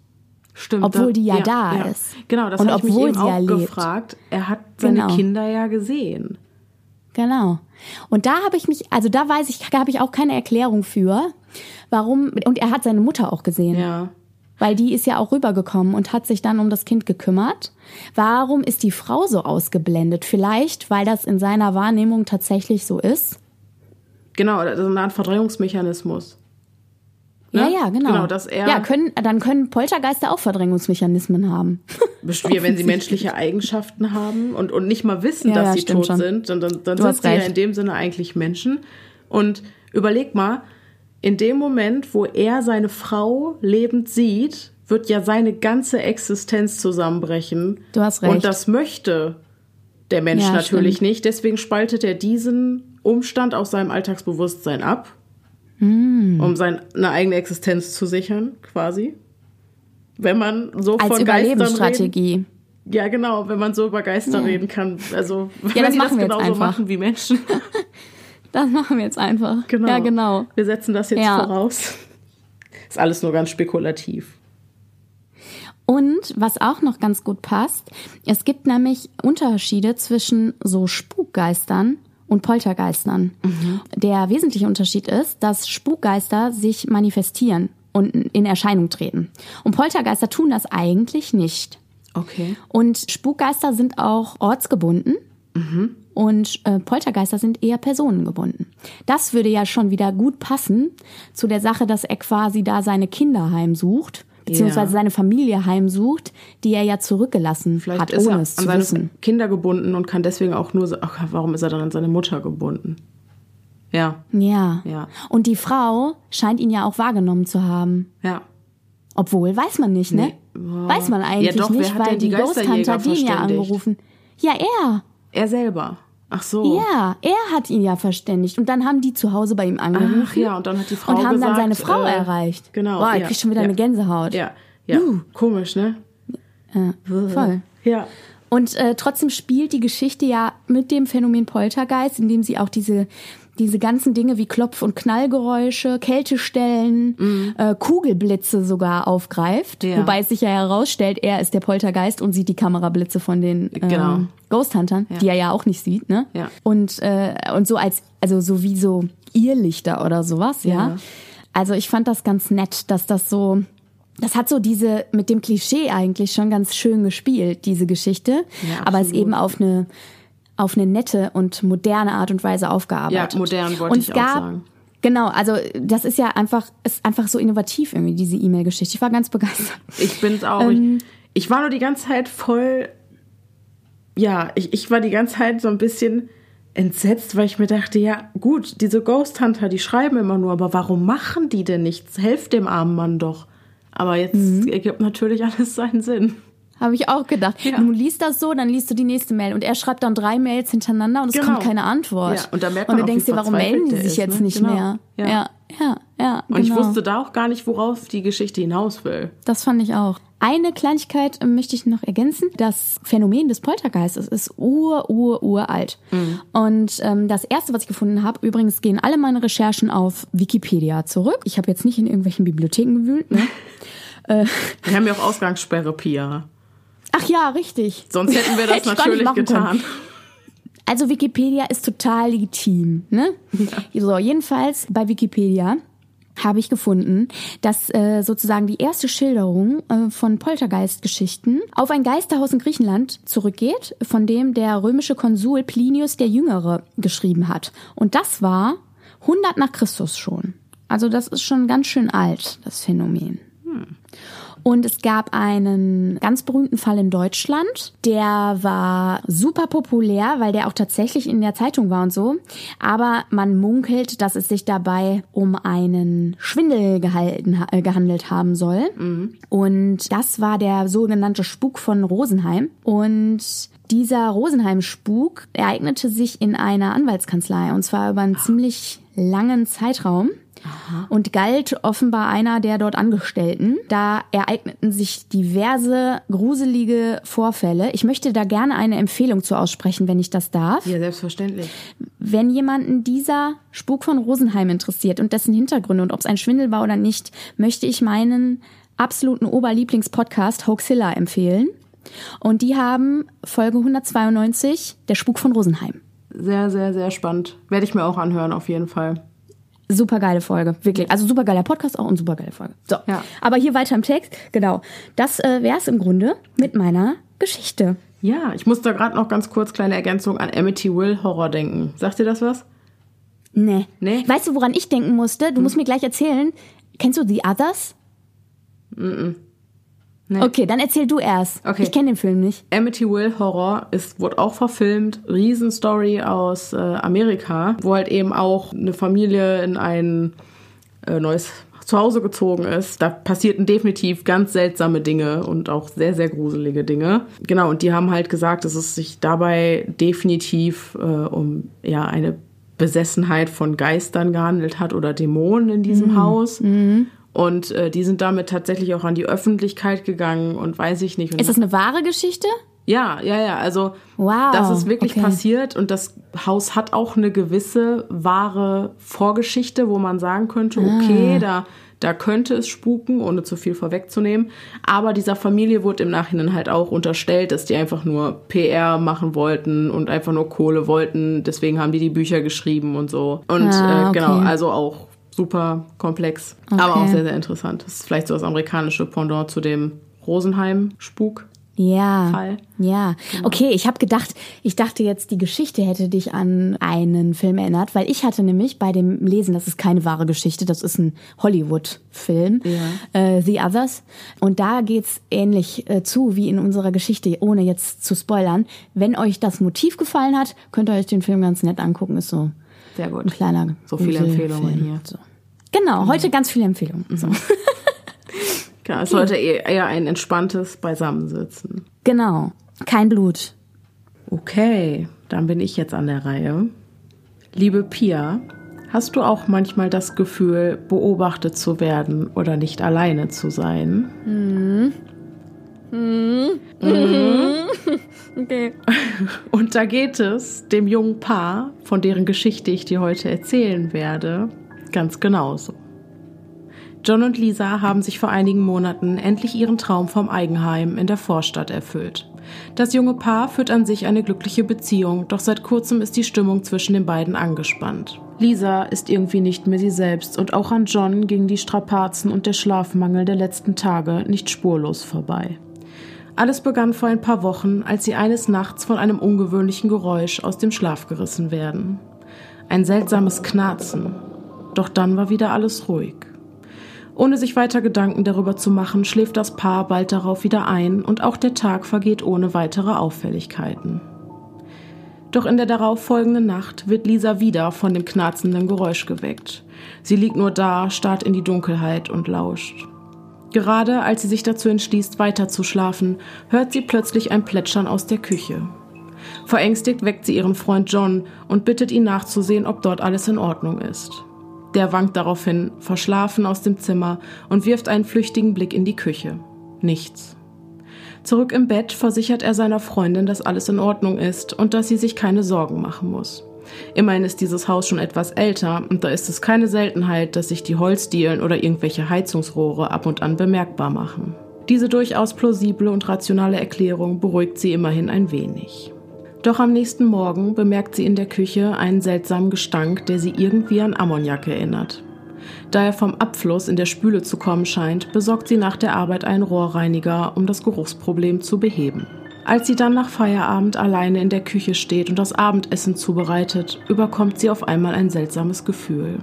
Stimmt. Obwohl die ja, ja da ja. ist. Genau, das habe ich mich eben auch ja gefragt. Er hat seine genau. Kinder ja gesehen. Genau. Und da habe ich mich, also da weiß ich, da habe ich auch keine Erklärung für, warum, und er hat seine Mutter auch gesehen. Ja. Weil die ist ja auch rübergekommen und hat sich dann um das Kind gekümmert. Warum ist die Frau so ausgeblendet? Vielleicht, weil das in seiner Wahrnehmung tatsächlich so ist. Genau, das ist eine Art Verdrängungsmechanismus. Ne? Ja, ja, genau. genau dass er ja, können, dann können Poltergeister auch Verdrängungsmechanismen haben. Wie, wenn sie menschliche Eigenschaften haben und, und nicht mal wissen, ja, dass ja, sie tot schon. sind, dann, dann, dann sind sie recht. ja in dem Sinne eigentlich Menschen. Und überleg mal, in dem Moment, wo er seine Frau lebend sieht, wird ja seine ganze Existenz zusammenbrechen. Du hast recht. Und das möchte der Mensch ja, natürlich stimmt. nicht. Deswegen spaltet er diesen Umstand aus seinem Alltagsbewusstsein ab mm. um seine eigene Existenz zu sichern, quasi. Wenn man so Als von Überlebensstrategie. Reden, ja, genau, wenn man so über Geister ja. reden kann. Also, ja, wenn das machen das genauso einfach. machen wie Menschen. das machen wir jetzt einfach. Genau. Ja, genau. Wir setzen das jetzt ja. voraus. Ist alles nur ganz spekulativ. Und was auch noch ganz gut passt, es gibt nämlich Unterschiede zwischen so Spukgeistern und Poltergeistern. Mhm. Der wesentliche Unterschied ist, dass Spukgeister sich manifestieren und in Erscheinung treten. Und Poltergeister tun das eigentlich nicht. Okay. Und Spukgeister sind auch ortsgebunden. Mhm. Und äh, Poltergeister sind eher personengebunden. Das würde ja schon wieder gut passen zu der Sache, dass er quasi da seine Kinder heimsucht beziehungsweise seine Familie heimsucht, die er ja zurückgelassen Vielleicht hat, ohne es zu wissen. Kinder gebunden und kann deswegen auch nur, ach, warum ist er dann an seine Mutter gebunden? Ja. Ja. Ja. Und die Frau scheint ihn ja auch wahrgenommen zu haben. Ja. Obwohl, weiß man nicht, ne? Nee. Weiß man eigentlich ja, doch, nicht, weil die, die Ghost Hunter ihn ja angerufen. Ja, er. Er selber. Ach so. Ja, er hat ihn ja verständigt. Und dann haben die zu Hause bei ihm angerufen. Ach ja, und dann hat die Frau Und haben gesagt, dann seine Frau äh, erreicht. Genau. Boah, ich ja, krieg schon wieder ja. eine Gänsehaut. Ja, ja. Uh. Komisch, ne? Ja, voll. Ja. Und äh, trotzdem spielt die Geschichte ja mit dem Phänomen Poltergeist, indem sie auch diese diese ganzen Dinge wie Klopf- und Knallgeräusche, Kältestellen, mhm. äh, Kugelblitze sogar aufgreift. Ja. Wobei es sich ja herausstellt, er ist der Poltergeist und sieht die Kamerablitze von den ähm, genau. Ghost Huntern, ja. die er ja auch nicht sieht, ne? Ja. Und, äh, und so als, also so wie so Irrlichter oder sowas, ja. ja. Also ich fand das ganz nett, dass das so, das hat so diese, mit dem Klischee eigentlich schon ganz schön gespielt, diese Geschichte. Ja, aber es eben auf eine, auf eine nette und moderne Art und Weise aufgearbeitet. Ja, modern wollte und ich es auch gab, sagen. Genau, also das ist ja einfach, ist einfach so innovativ irgendwie, diese E-Mail-Geschichte. Ich war ganz begeistert. Ich bin's auch. Ähm. ich, ich war nur die ganze Zeit voll. Ja, ich, ich war die ganze Zeit so ein bisschen entsetzt, weil ich mir dachte, ja, gut, diese Ghost Hunter, die schreiben immer nur, aber warum machen die denn nichts? Helft dem armen Mann doch. Aber jetzt Mhm. ergibt natürlich alles seinen Sinn. Habe ich auch gedacht. Ja. Du liest das so, dann liest du die nächste Mail und er schreibt dann drei Mails hintereinander und es Genau. kommt keine Antwort. Ja, und da merkt und man du auch, denkst dir, warum melden die sich ist, jetzt ne? nicht Genau. mehr? Ja. ja, ja. ja Und ich genau. wusste da auch gar nicht, worauf die Geschichte hinaus will. Das fand ich auch. Eine Kleinigkeit äh, möchte ich noch ergänzen. Das Phänomen des Poltergeistes ist ur, ur, uralt. Und ähm, das erste, was ich gefunden habe, übrigens gehen alle meine Recherchen auf Wikipedia zurück. Ich habe jetzt nicht in irgendwelchen Bibliotheken gewühlt. Ne? Wir haben ja auch Ausgangssperre, Pia. Ach ja, richtig. Sonst hätten wir das nicht natürlich machen können. getan. Also Wikipedia ist total legitim, ne? So, jedenfalls bei Wikipedia habe ich gefunden, dass äh, sozusagen die erste Schilderung äh, von Poltergeistgeschichten auf ein Geisterhaus in Griechenland zurückgeht, von dem der römische Konsul Plinius der Jüngere geschrieben hat. Und das war 100 nach Christus schon. Also das ist schon ganz schön alt, das Phänomen. Und es gab einen ganz berühmten Fall in Deutschland. Der war super populär, weil der auch tatsächlich in der Zeitung war und so. Aber man munkelt, dass es sich dabei um einen Schwindel gehalten, äh, gehandelt haben soll. Und das war der sogenannte Spuk von Rosenheim. Und dieser Rosenheim-Spuk ereignete sich in einer Anwaltskanzlei. Und zwar über einen ziemlich langen Zeitraum und galt offenbar einer der dort Angestellten. Da ereigneten sich diverse gruselige Vorfälle. Ich möchte da gerne eine Empfehlung zu aussprechen, wenn ich das darf. Ja, selbstverständlich. Wenn jemanden dieser Spuk von Rosenheim interessiert und dessen Hintergründe und ob es ein Schwindel war oder nicht, möchte ich meinen absoluten Oberlieblingspodcast Hoaxilla empfehlen. Und die haben Folge 192, der Spuk von Rosenheim. Sehr, sehr, sehr spannend. Werde ich mir auch anhören, auf jeden Fall. Super geile Folge, wirklich. Also super geiler Podcast auch und super geile Folge. So, Ja. aber hier weiter im Text. Genau, das äh, wäre es im Grunde mit meiner Geschichte. Ja, ich muss da gerade noch ganz kurz kleine Ergänzung an Amityville Horror denken. Sagt dir das was? Nee. Nee? Weißt du, woran ich denken musste? Du musst mir gleich erzählen. Kennst du The Others? Nee. Okay, dann erzähl du erst. Okay. Ich kenne den Film nicht. Amityville Horror ist, wurde auch verfilmt. Riesenstory aus äh, Amerika, wo halt eben auch eine Familie in ein äh, neues Zuhause gezogen ist. Da passierten definitiv ganz seltsame Dinge und auch sehr, sehr gruselige Dinge. Genau, und die haben halt gesagt, dass es sich dabei definitiv äh, um ja eine Besessenheit von Geistern gehandelt hat oder Dämonen in diesem Haus. Und äh, die sind damit tatsächlich auch an die Öffentlichkeit gegangen und weiß ich nicht. Und Ist das eine wahre Geschichte? ja, ja, ja. Also Wow, das ist wirklich okay. passiert und das Haus hat auch eine gewisse wahre Vorgeschichte, wo man sagen könnte, Ah. okay, da da könnte es spuken, ohne zu viel vorwegzunehmen. Aber dieser Familie wurde im Nachhinein halt auch unterstellt, dass die einfach nur PR machen wollten und einfach nur Kohle wollten. Deswegen haben die die Bücher geschrieben und so. Und Ah, äh, genau, okay. also auch super komplex, aber auch Okay. sehr, sehr interessant. Das ist vielleicht so das amerikanische Pendant zu dem Rosenheim-Spuk. Ja. Fall. Ja. Okay, ich habe gedacht, ich dachte jetzt, die Geschichte hätte dich an einen Film erinnert, weil ich hatte nämlich bei dem Lesen, das ist keine wahre Geschichte, das ist ein Hollywood-Film, äh, The Others. Und da geht's ähnlich äh, zu wie in unserer Geschichte, ohne jetzt zu spoilern. Wenn euch das Motiv gefallen hat, könnt ihr euch den Film ganz nett angucken. Ist so Sehr gut. ein kleiner So viele. Empfehlungen hier. So. Genau, heute ganz viele Empfehlungen. So. Ja, es sollte eher eher ein entspanntes Beisammensitzen. Genau. Kein Blut. Okay, dann bin ich jetzt an der Reihe. Liebe Pia, hast du auch manchmal das Gefühl, beobachtet zu werden oder nicht alleine zu sein? Okay. Und da geht es dem jungen Paar, von deren Geschichte ich dir heute erzählen werde, ganz genauso. John und Lisa haben sich vor einigen Monaten endlich ihren Traum vom Eigenheim in der Vorstadt erfüllt. Das junge Paar führt an sich eine glückliche Beziehung, doch seit kurzem ist die Stimmung zwischen den beiden angespannt. Lisa ist irgendwie nicht mehr sie selbst und auch an John gingen die Strapazen und der Schlafmangel der letzten Tage nicht spurlos vorbei. Alles begann vor ein paar Wochen, als sie eines Nachts von einem ungewöhnlichen Geräusch aus dem Schlaf gerissen werden. Ein seltsames Knarzen. Doch dann war wieder alles ruhig. Ohne sich weiter Gedanken darüber zu machen, schläft das Paar bald darauf wieder ein und auch der Tag vergeht ohne weitere Auffälligkeiten. Doch in der darauffolgenden Nacht wird Lisa wieder von dem knarzenden Geräusch geweckt. Sie liegt nur da, starrt in die Dunkelheit und lauscht. Gerade als sie sich dazu entschließt, weiter zu schlafen, hört sie plötzlich ein Plätschern aus der Küche. Verängstigt weckt sie ihren Freund John und bittet ihn nachzusehen, ob dort alles in Ordnung ist. Der wankt daraufhin, verschlafen aus dem Zimmer und wirft einen flüchtigen Blick in die Küche. Nichts. Zurück im Bett versichert er seiner Freundin, dass alles in Ordnung ist und dass sie sich keine Sorgen machen muss. Immerhin ist dieses Haus schon etwas älter und da ist es keine Seltenheit, dass sich die Holzdielen oder irgendwelche Heizungsrohre ab und an bemerkbar machen. Diese durchaus plausible und rationale Erklärung beruhigt sie immerhin ein wenig. Doch am nächsten Morgen bemerkt sie in der Küche einen seltsamen Gestank, der sie irgendwie an Ammoniak erinnert. Da er vom Abfluss in der Spüle zu kommen scheint, besorgt sie nach der Arbeit einen Rohrreiniger, um das Geruchsproblem zu beheben. Als sie dann nach Feierabend alleine in der Küche steht und das Abendessen zubereitet, überkommt sie auf einmal ein seltsames Gefühl.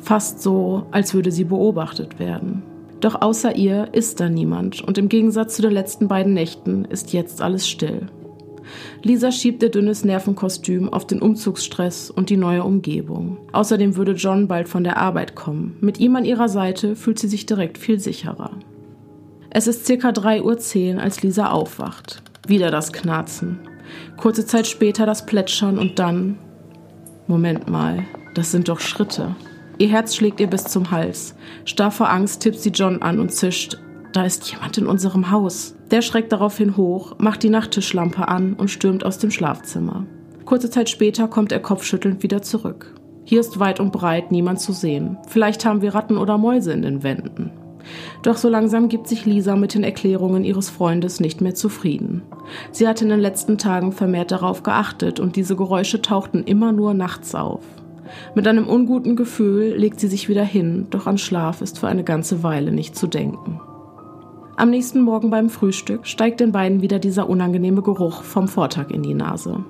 Fast so, als würde sie beobachtet werden. Doch außer ihr ist da niemand und im Gegensatz zu den letzten beiden Nächten ist jetzt alles still. Lisa schiebt ihr dünnes Nervenkostüm auf den Umzugsstress und die neue Umgebung. Außerdem würde John bald von der Arbeit kommen. Mit ihm an ihrer Seite fühlt sie sich direkt viel sicherer. Es ist circa 3.10 Uhr, als Lisa aufwacht. Wieder das Knarzen. Kurze Zeit später das Plätschern und dann. Moment mal, das sind doch Schritte. Ihr Herz schlägt ihr bis zum Hals. Starr vor Angst tippt sie John an und zischt. Da ist jemand in unserem Haus. Der schreckt daraufhin hoch, macht die Nachttischlampe an und stürmt aus dem Schlafzimmer. Kurze Zeit später kommt er kopfschüttelnd wieder zurück. Hier ist weit und breit niemand zu sehen. Vielleicht haben wir Ratten oder Mäuse in den Wänden. Doch so langsam gibt sich Lisa mit den Erklärungen ihres Freundes nicht mehr zufrieden. Sie hatte in den letzten Tagen vermehrt darauf geachtet und diese Geräusche tauchten immer nur nachts auf. Mit einem unguten Gefühl legt sie sich wieder hin, doch an Schlaf ist für eine ganze Weile nicht zu denken. Am nächsten Morgen beim Frühstück steigt den beiden wieder dieser unangenehme Geruch vom Vortag in die Nase.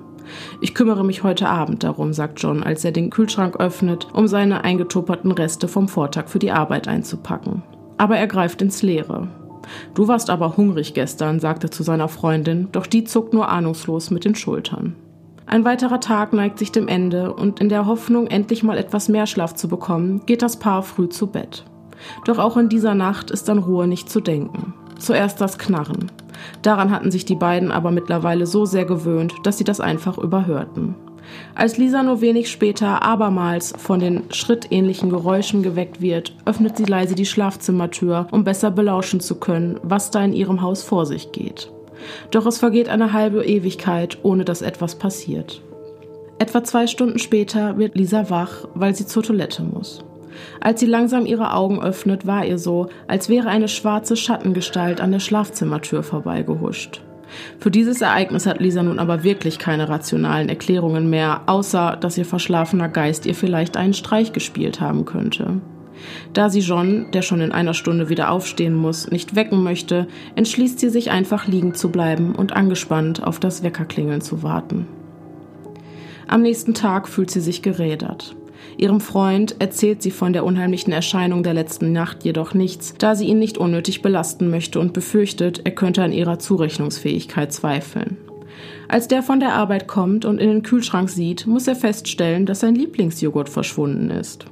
Ich kümmere mich heute Abend darum, sagt John, als er den Kühlschrank öffnet, um seine eingetupperten Reste vom Vortag für die Arbeit einzupacken aber er greift ins Leere. Du warst aber hungrig gestern, sagte zu seiner Freundin, doch die zuckt nur ahnungslos mit den Schultern. Ein weiterer Tag neigt sich dem Ende und in der Hoffnung, endlich mal etwas mehr Schlaf zu bekommen, geht das Paar früh zu Bett. Doch auch in dieser Nacht ist an Ruhe nicht zu denken. Zuerst das Knarren. Daran hatten sich die beiden aber mittlerweile so sehr gewöhnt, dass sie das einfach überhörten. Als Lisa nur wenig später abermals von den schrittähnlichen Geräuschen geweckt wird, öffnet sie leise die Schlafzimmertür, um besser belauschen zu können, was da in ihrem Haus vor sich geht. Doch es vergeht eine halbe Ewigkeit, ohne dass etwas passiert. Etwa zwei Stunden später wird Lisa wach, weil sie zur Toilette muss. Als sie langsam ihre Augen öffnet, war ihr so, als wäre eine schwarze Schattengestalt an der Schlafzimmertür vorbeigehuscht. Für dieses Ereignis hat Lisa nun aber wirklich keine rationalen Erklärungen mehr, außer dass ihr verschlafener Geist ihr vielleicht einen Streich gespielt haben könnte. Da sie John, der schon in einer Stunde wieder aufstehen muss, nicht wecken möchte, entschließt sie sich einfach liegen zu bleiben und angespannt auf das Weckerklingeln zu warten. Am nächsten Tag fühlt sie sich gerädert. Ihrem Freund erzählt sie von der unheimlichen Erscheinung der letzten Nacht jedoch nichts, da sie ihn nicht unnötig belasten möchte und befürchtet, er könnte an ihrer Zurechnungsfähigkeit zweifeln. Als der von der Arbeit kommt und in den Kühlschrank sieht, muss er feststellen, dass sein Lieblingsjoghurt verschwunden ist.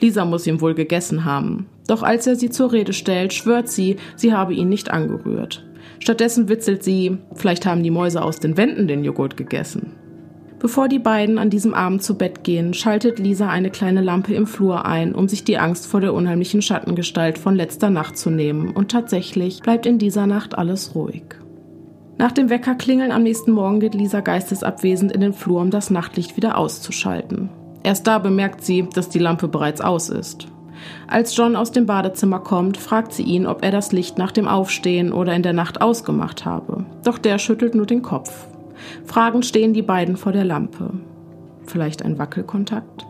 Lisa muss ihn wohl gegessen haben. Doch als er sie zur Rede stellt, schwört sie, sie habe ihn nicht angerührt. Stattdessen witzelt sie, vielleicht haben die Mäuse aus den Wänden den Joghurt gegessen. Bevor die beiden an diesem Abend zu Bett gehen, schaltet Lisa eine kleine Lampe im Flur ein, um sich die Angst vor der unheimlichen Schattengestalt von letzter Nacht zu nehmen, und tatsächlich bleibt in dieser Nacht alles ruhig. Nach dem Weckerklingeln am nächsten Morgen geht Lisa geistesabwesend in den Flur, um das Nachtlicht wieder auszuschalten. Erst da bemerkt sie, dass die Lampe bereits aus ist. Als John aus dem Badezimmer kommt, fragt sie ihn, ob er das Licht nach dem Aufstehen oder in der Nacht ausgemacht habe. Doch der schüttelt nur den Kopf. Fragend stehen die beiden vor der Lampe. Vielleicht ein Wackelkontakt?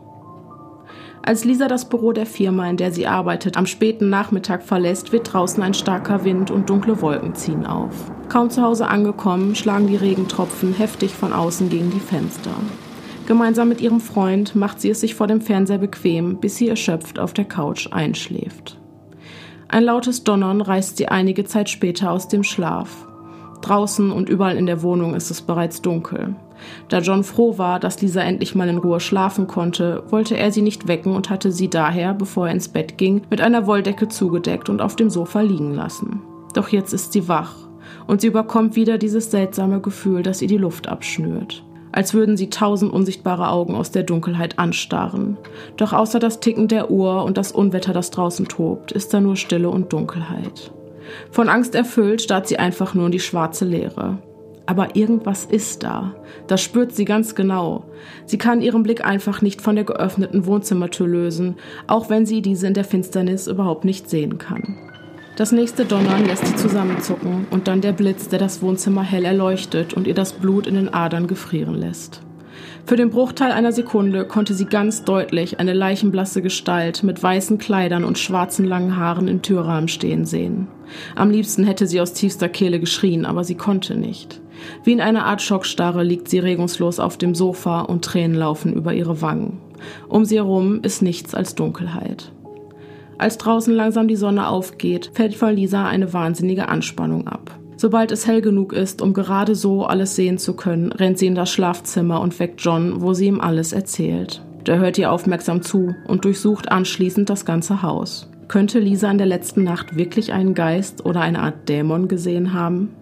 Als Lisa das Büro der Firma, in der sie arbeitet, am späten Nachmittag verlässt, wird draußen ein starker Wind und dunkle Wolken ziehen auf. Kaum zu Hause angekommen, schlagen die Regentropfen heftig von außen gegen die Fenster. Gemeinsam mit ihrem Freund macht sie es sich vor dem Fernseher bequem, bis sie erschöpft auf der Couch einschläft. Ein lautes Donnern reißt sie einige Zeit später aus dem Schlaf. Draußen und überall in der Wohnung ist es bereits dunkel. Da John froh war, dass Lisa endlich mal in Ruhe schlafen konnte, wollte er sie nicht wecken und hatte sie daher, bevor er ins Bett ging, mit einer Wolldecke zugedeckt und auf dem Sofa liegen lassen. Doch jetzt ist sie wach und sie überkommt wieder dieses seltsame Gefühl, das ihr die Luft abschnürt. Als würden sie tausend unsichtbare Augen aus der Dunkelheit anstarren. Doch außer das Ticken der Uhr und das Unwetter, das draußen tobt, ist da nur Stille und Dunkelheit. Von Angst erfüllt starrt sie einfach nur in die schwarze Leere. Aber irgendwas ist da. Das spürt sie ganz genau. Sie kann ihren Blick einfach nicht von der geöffneten Wohnzimmertür lösen, auch wenn sie diese in der Finsternis überhaupt nicht sehen kann. Das nächste Donnern lässt sie zusammenzucken und dann der Blitz, der das Wohnzimmer hell erleuchtet und ihr das Blut in den Adern gefrieren lässt. Für den Bruchteil einer Sekunde konnte sie ganz deutlich eine leichenblasse Gestalt mit weißen Kleidern und schwarzen langen Haaren im Türrahmen stehen sehen. Am liebsten hätte sie aus tiefster Kehle geschrien, aber sie konnte nicht. Wie in einer Art Schockstarre liegt sie regungslos auf dem Sofa und Tränen laufen über ihre Wangen. Um sie herum ist nichts als Dunkelheit. Als draußen langsam die Sonne aufgeht, fällt von Lisa eine wahnsinnige Anspannung ab. Sobald es hell genug ist, um gerade so alles sehen zu können, rennt sie in das Schlafzimmer und weckt John, wo sie ihm alles erzählt. Der hört ihr aufmerksam zu und durchsucht anschließend das ganze Haus. Könnte Lisa in der letzten Nacht wirklich einen Geist oder eine Art Dämon gesehen haben?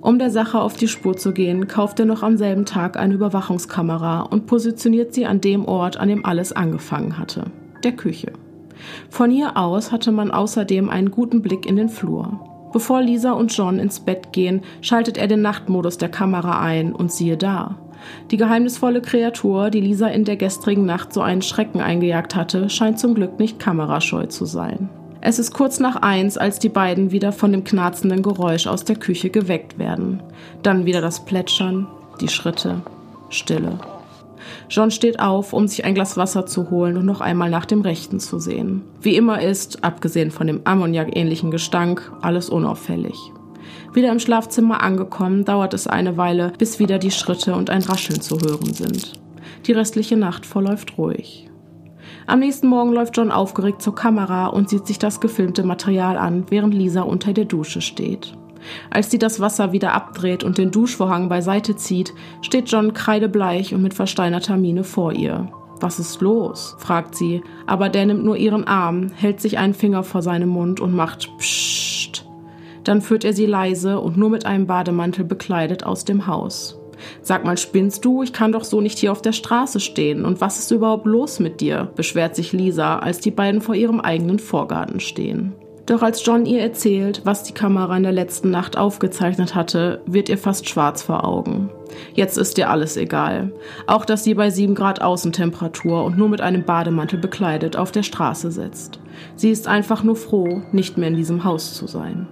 Um der Sache auf die Spur zu gehen, kauft er noch am selben Tag eine Überwachungskamera und positioniert sie an dem Ort, an dem alles angefangen hatte, der Küche. Von hier aus hatte man außerdem einen guten Blick in den Flur. Bevor Lisa und John ins Bett gehen, schaltet er den Nachtmodus der Kamera ein und siehe da. Die geheimnisvolle Kreatur, die Lisa in der gestrigen Nacht so einen Schrecken eingejagt hatte, scheint zum Glück nicht kamerascheu zu sein. Es ist kurz nach eins, als die beiden wieder von dem knarzenden Geräusch aus der Küche geweckt werden. Dann wieder das Plätschern, die Schritte, Stille. John steht auf, um sich ein Glas Wasser zu holen und noch einmal nach dem Rechten zu sehen. Wie immer ist, abgesehen von dem Ammoniak-ähnlichen Gestank, alles unauffällig. Wieder im Schlafzimmer angekommen, dauert es eine Weile, bis wieder die Schritte und ein Rascheln zu hören sind. Die restliche Nacht verläuft ruhig. Am nächsten Morgen läuft John aufgeregt zur Kamera und sieht sich das gefilmte Material an, während Lisa unter der Dusche steht. Als sie das Wasser wieder abdreht und den Duschvorhang beiseite zieht, steht John kreidebleich und mit versteinerter Miene vor ihr. Was ist los? fragt sie, aber der nimmt nur ihren Arm, hält sich einen Finger vor seinem Mund und macht Psst. Dann führt er sie leise und nur mit einem Bademantel bekleidet aus dem Haus. Sag mal, spinnst du? Ich kann doch so nicht hier auf der Straße stehen. Und was ist überhaupt los mit dir? beschwert sich Lisa, als die beiden vor ihrem eigenen Vorgarten stehen. Doch als John ihr erzählt, was die Kamera in der letzten Nacht aufgezeichnet hatte, wird ihr fast schwarz vor Augen. Jetzt ist ihr alles egal. Auch, dass sie bei 7 Grad Außentemperatur und nur mit einem Bademantel bekleidet auf der Straße sitzt. Sie ist einfach nur froh, nicht mehr in diesem Haus zu sein.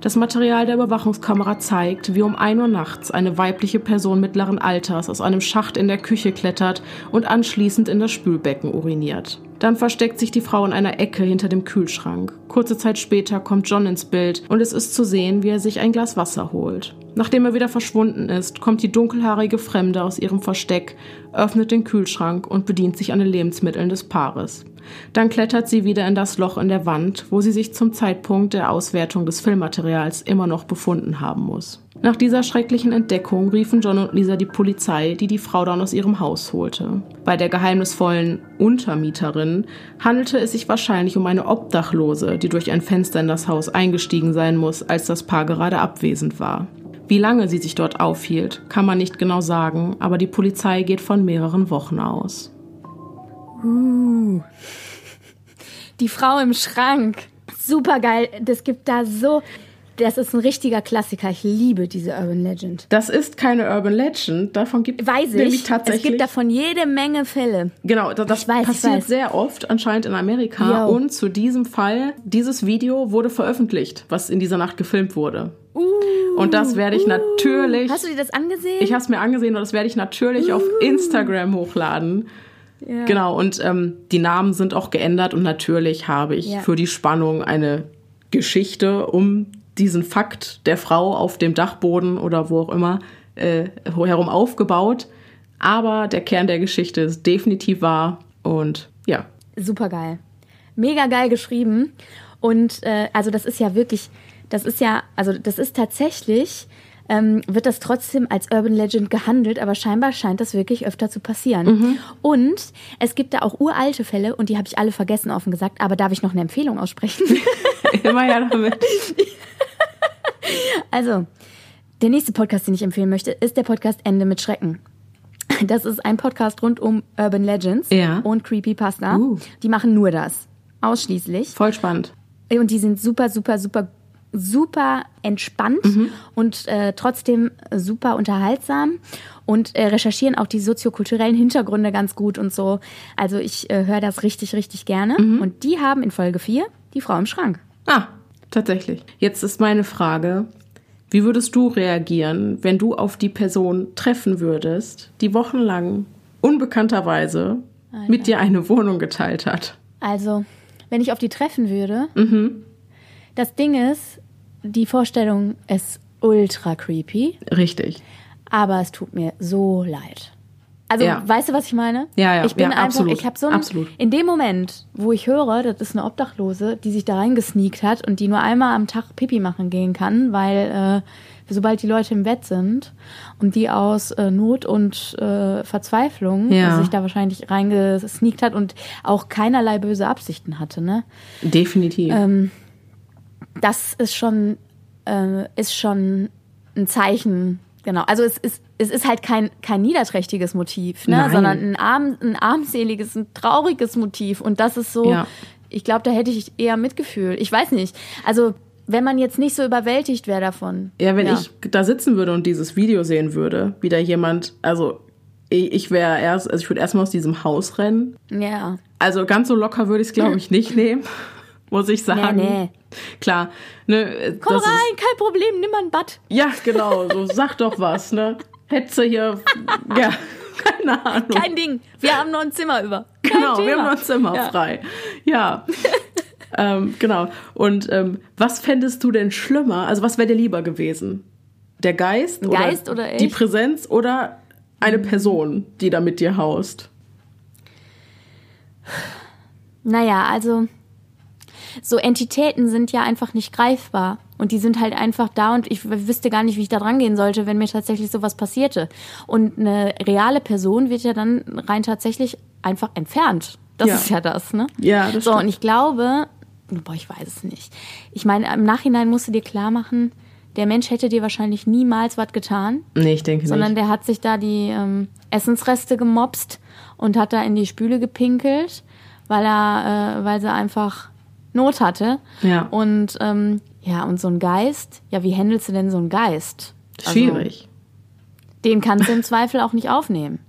Das Material der Überwachungskamera zeigt, wie um 1 Uhr nachts eine weibliche Person mittleren Alters aus einem Schacht in der Küche klettert und anschließend in das Spülbecken uriniert. Dann versteckt sich die Frau in einer Ecke hinter dem Kühlschrank. Kurze Zeit später kommt John ins Bild und es ist zu sehen, wie er sich ein Glas Wasser holt. Nachdem er wieder verschwunden ist, kommt die dunkelhaarige Fremde aus ihrem Versteck, öffnet den Kühlschrank und bedient sich an den Lebensmitteln des Paares. Dann klettert sie wieder in das Loch in der Wand, wo sie sich zum Zeitpunkt der Auswertung des Filmmaterials immer noch befunden haben muss. Nach dieser schrecklichen Entdeckung riefen John und Lisa die Polizei, die die Frau dann aus ihrem Haus holte. Bei der geheimnisvollen Untermieterin handelte es sich wahrscheinlich um eine Obdachlose, die durch ein Fenster in das Haus eingestiegen sein muss, als das Paar gerade abwesend war. Wie lange sie sich dort aufhielt, kann man nicht genau sagen, aber die Polizei geht von mehreren Wochen aus. Uh. Die Frau im Schrank. Super geil. Das gibt da so. Das ist ein richtiger Klassiker. Ich liebe diese Urban Legend. Das ist keine Urban Legend. Davon gibt es nämlich tatsächlich. Es gibt davon jede Menge Fälle. Genau, das, das weiß, passiert sehr oft anscheinend in Amerika. Yo. Und zu diesem Fall, dieses Video wurde veröffentlicht, was in dieser Nacht gefilmt wurde. Uh, und das werde ich uh, natürlich. Hast du dir das angesehen? Ich habe es mir angesehen und das werde ich natürlich uh. auf Instagram hochladen. Ja. Genau, und ähm, die Namen sind auch geändert und natürlich habe ich ja. für die Spannung eine Geschichte um diesen Fakt der Frau auf dem Dachboden oder wo auch immer äh, herum aufgebaut. Aber der Kern der Geschichte ist definitiv wahr und ja. Super geil. Mega geil geschrieben. Und äh, also das ist ja wirklich, das ist ja, also das ist tatsächlich ähm, wird das trotzdem als Urban Legend gehandelt, aber scheinbar scheint das wirklich öfter zu passieren. Mhm. Und es gibt da auch uralte Fälle und die habe ich alle vergessen, offen gesagt, aber darf ich noch eine Empfehlung aussprechen? Immer ja damit. also, der nächste Podcast, den ich empfehlen möchte, ist der Podcast Ende mit Schrecken. Das ist ein Podcast rund um Urban Legends ja. und Creepypasta. Uh. Die machen nur das. Ausschließlich. Voll spannend. Und die sind super, super, super super entspannt mhm. und äh, trotzdem super unterhaltsam und äh, recherchieren auch die soziokulturellen Hintergründe ganz gut und so. Also ich äh, höre das richtig, richtig gerne. Mhm. Und die haben in Folge 4 die Frau im Schrank. Ah, tatsächlich. Jetzt ist meine Frage, wie würdest du reagieren, wenn du auf die Person treffen würdest, die wochenlang unbekannterweise Alter. mit dir eine Wohnung geteilt hat? Also, wenn ich auf die treffen würde, mhm. Das Ding ist, die Vorstellung ist ultra creepy. Richtig. Aber es tut mir so leid. Also, ja. weißt du, was ich meine? Ja, ja, ich bin ja, einfach, absolut. ich habe so ein, absolut. in dem Moment, wo ich höre, das ist eine Obdachlose, die sich da reingesneakt hat und die nur einmal am Tag Pipi machen gehen kann, weil äh, sobald die Leute im Bett sind und die aus äh, Not und äh, Verzweiflung ja. sich da wahrscheinlich reingesneakt hat und auch keinerlei böse Absichten hatte, ne? Definitiv. Ähm, das ist schon, äh, ist schon ein Zeichen. Genau. Also es ist, es ist halt kein, kein niederträchtiges Motiv, ne? sondern ein, arm, ein armseliges, ein trauriges Motiv. Und das ist so, ja. ich glaube, da hätte ich eher Mitgefühl. Ich weiß nicht. Also wenn man jetzt nicht so überwältigt wäre davon. Ja, wenn ja. ich da sitzen würde und dieses Video sehen würde, wie da jemand, also ich wäre erst, also ich würde erstmal aus diesem Haus rennen. Ja. Also ganz so locker würde ich es, glaube ich, nicht nehmen muss ich sagen. Nee, nee. Klar. Ne, Komm rein, ist, kein Problem, nimm mal ein Bad. Ja, genau, so sag doch was, ne? Hetze hier, ja, keine Ahnung. Kein Ding, wir haben noch ein Zimmer über. Kein genau, Thema. wir haben noch ein Zimmer ja. frei. Ja. ähm, genau. Und ähm, was fändest du denn schlimmer? Also was wäre dir lieber gewesen? Der Geist, Geist oder, oder die Präsenz oder eine Person, die da mit dir haust? Naja, also so Entitäten sind ja einfach nicht greifbar. Und die sind halt einfach da und ich wüsste gar nicht, wie ich da dran gehen sollte, wenn mir tatsächlich sowas passierte. Und eine reale Person wird ja dann rein tatsächlich einfach entfernt. Das ja. ist ja das, ne? Ja, das So, stimmt. und ich glaube, boah, ich weiß es nicht. Ich meine, im Nachhinein musst du dir klar machen, der Mensch hätte dir wahrscheinlich niemals was getan. Nee, ich denke sondern nicht. Sondern der hat sich da die ähm, Essensreste gemopst und hat da in die Spüle gepinkelt, weil er, äh, weil sie einfach Not hatte. Ja. Und ähm, ja, und so ein Geist, ja, wie handelst du denn so einen Geist? Also, Schwierig. Den kannst du im Zweifel auch nicht aufnehmen.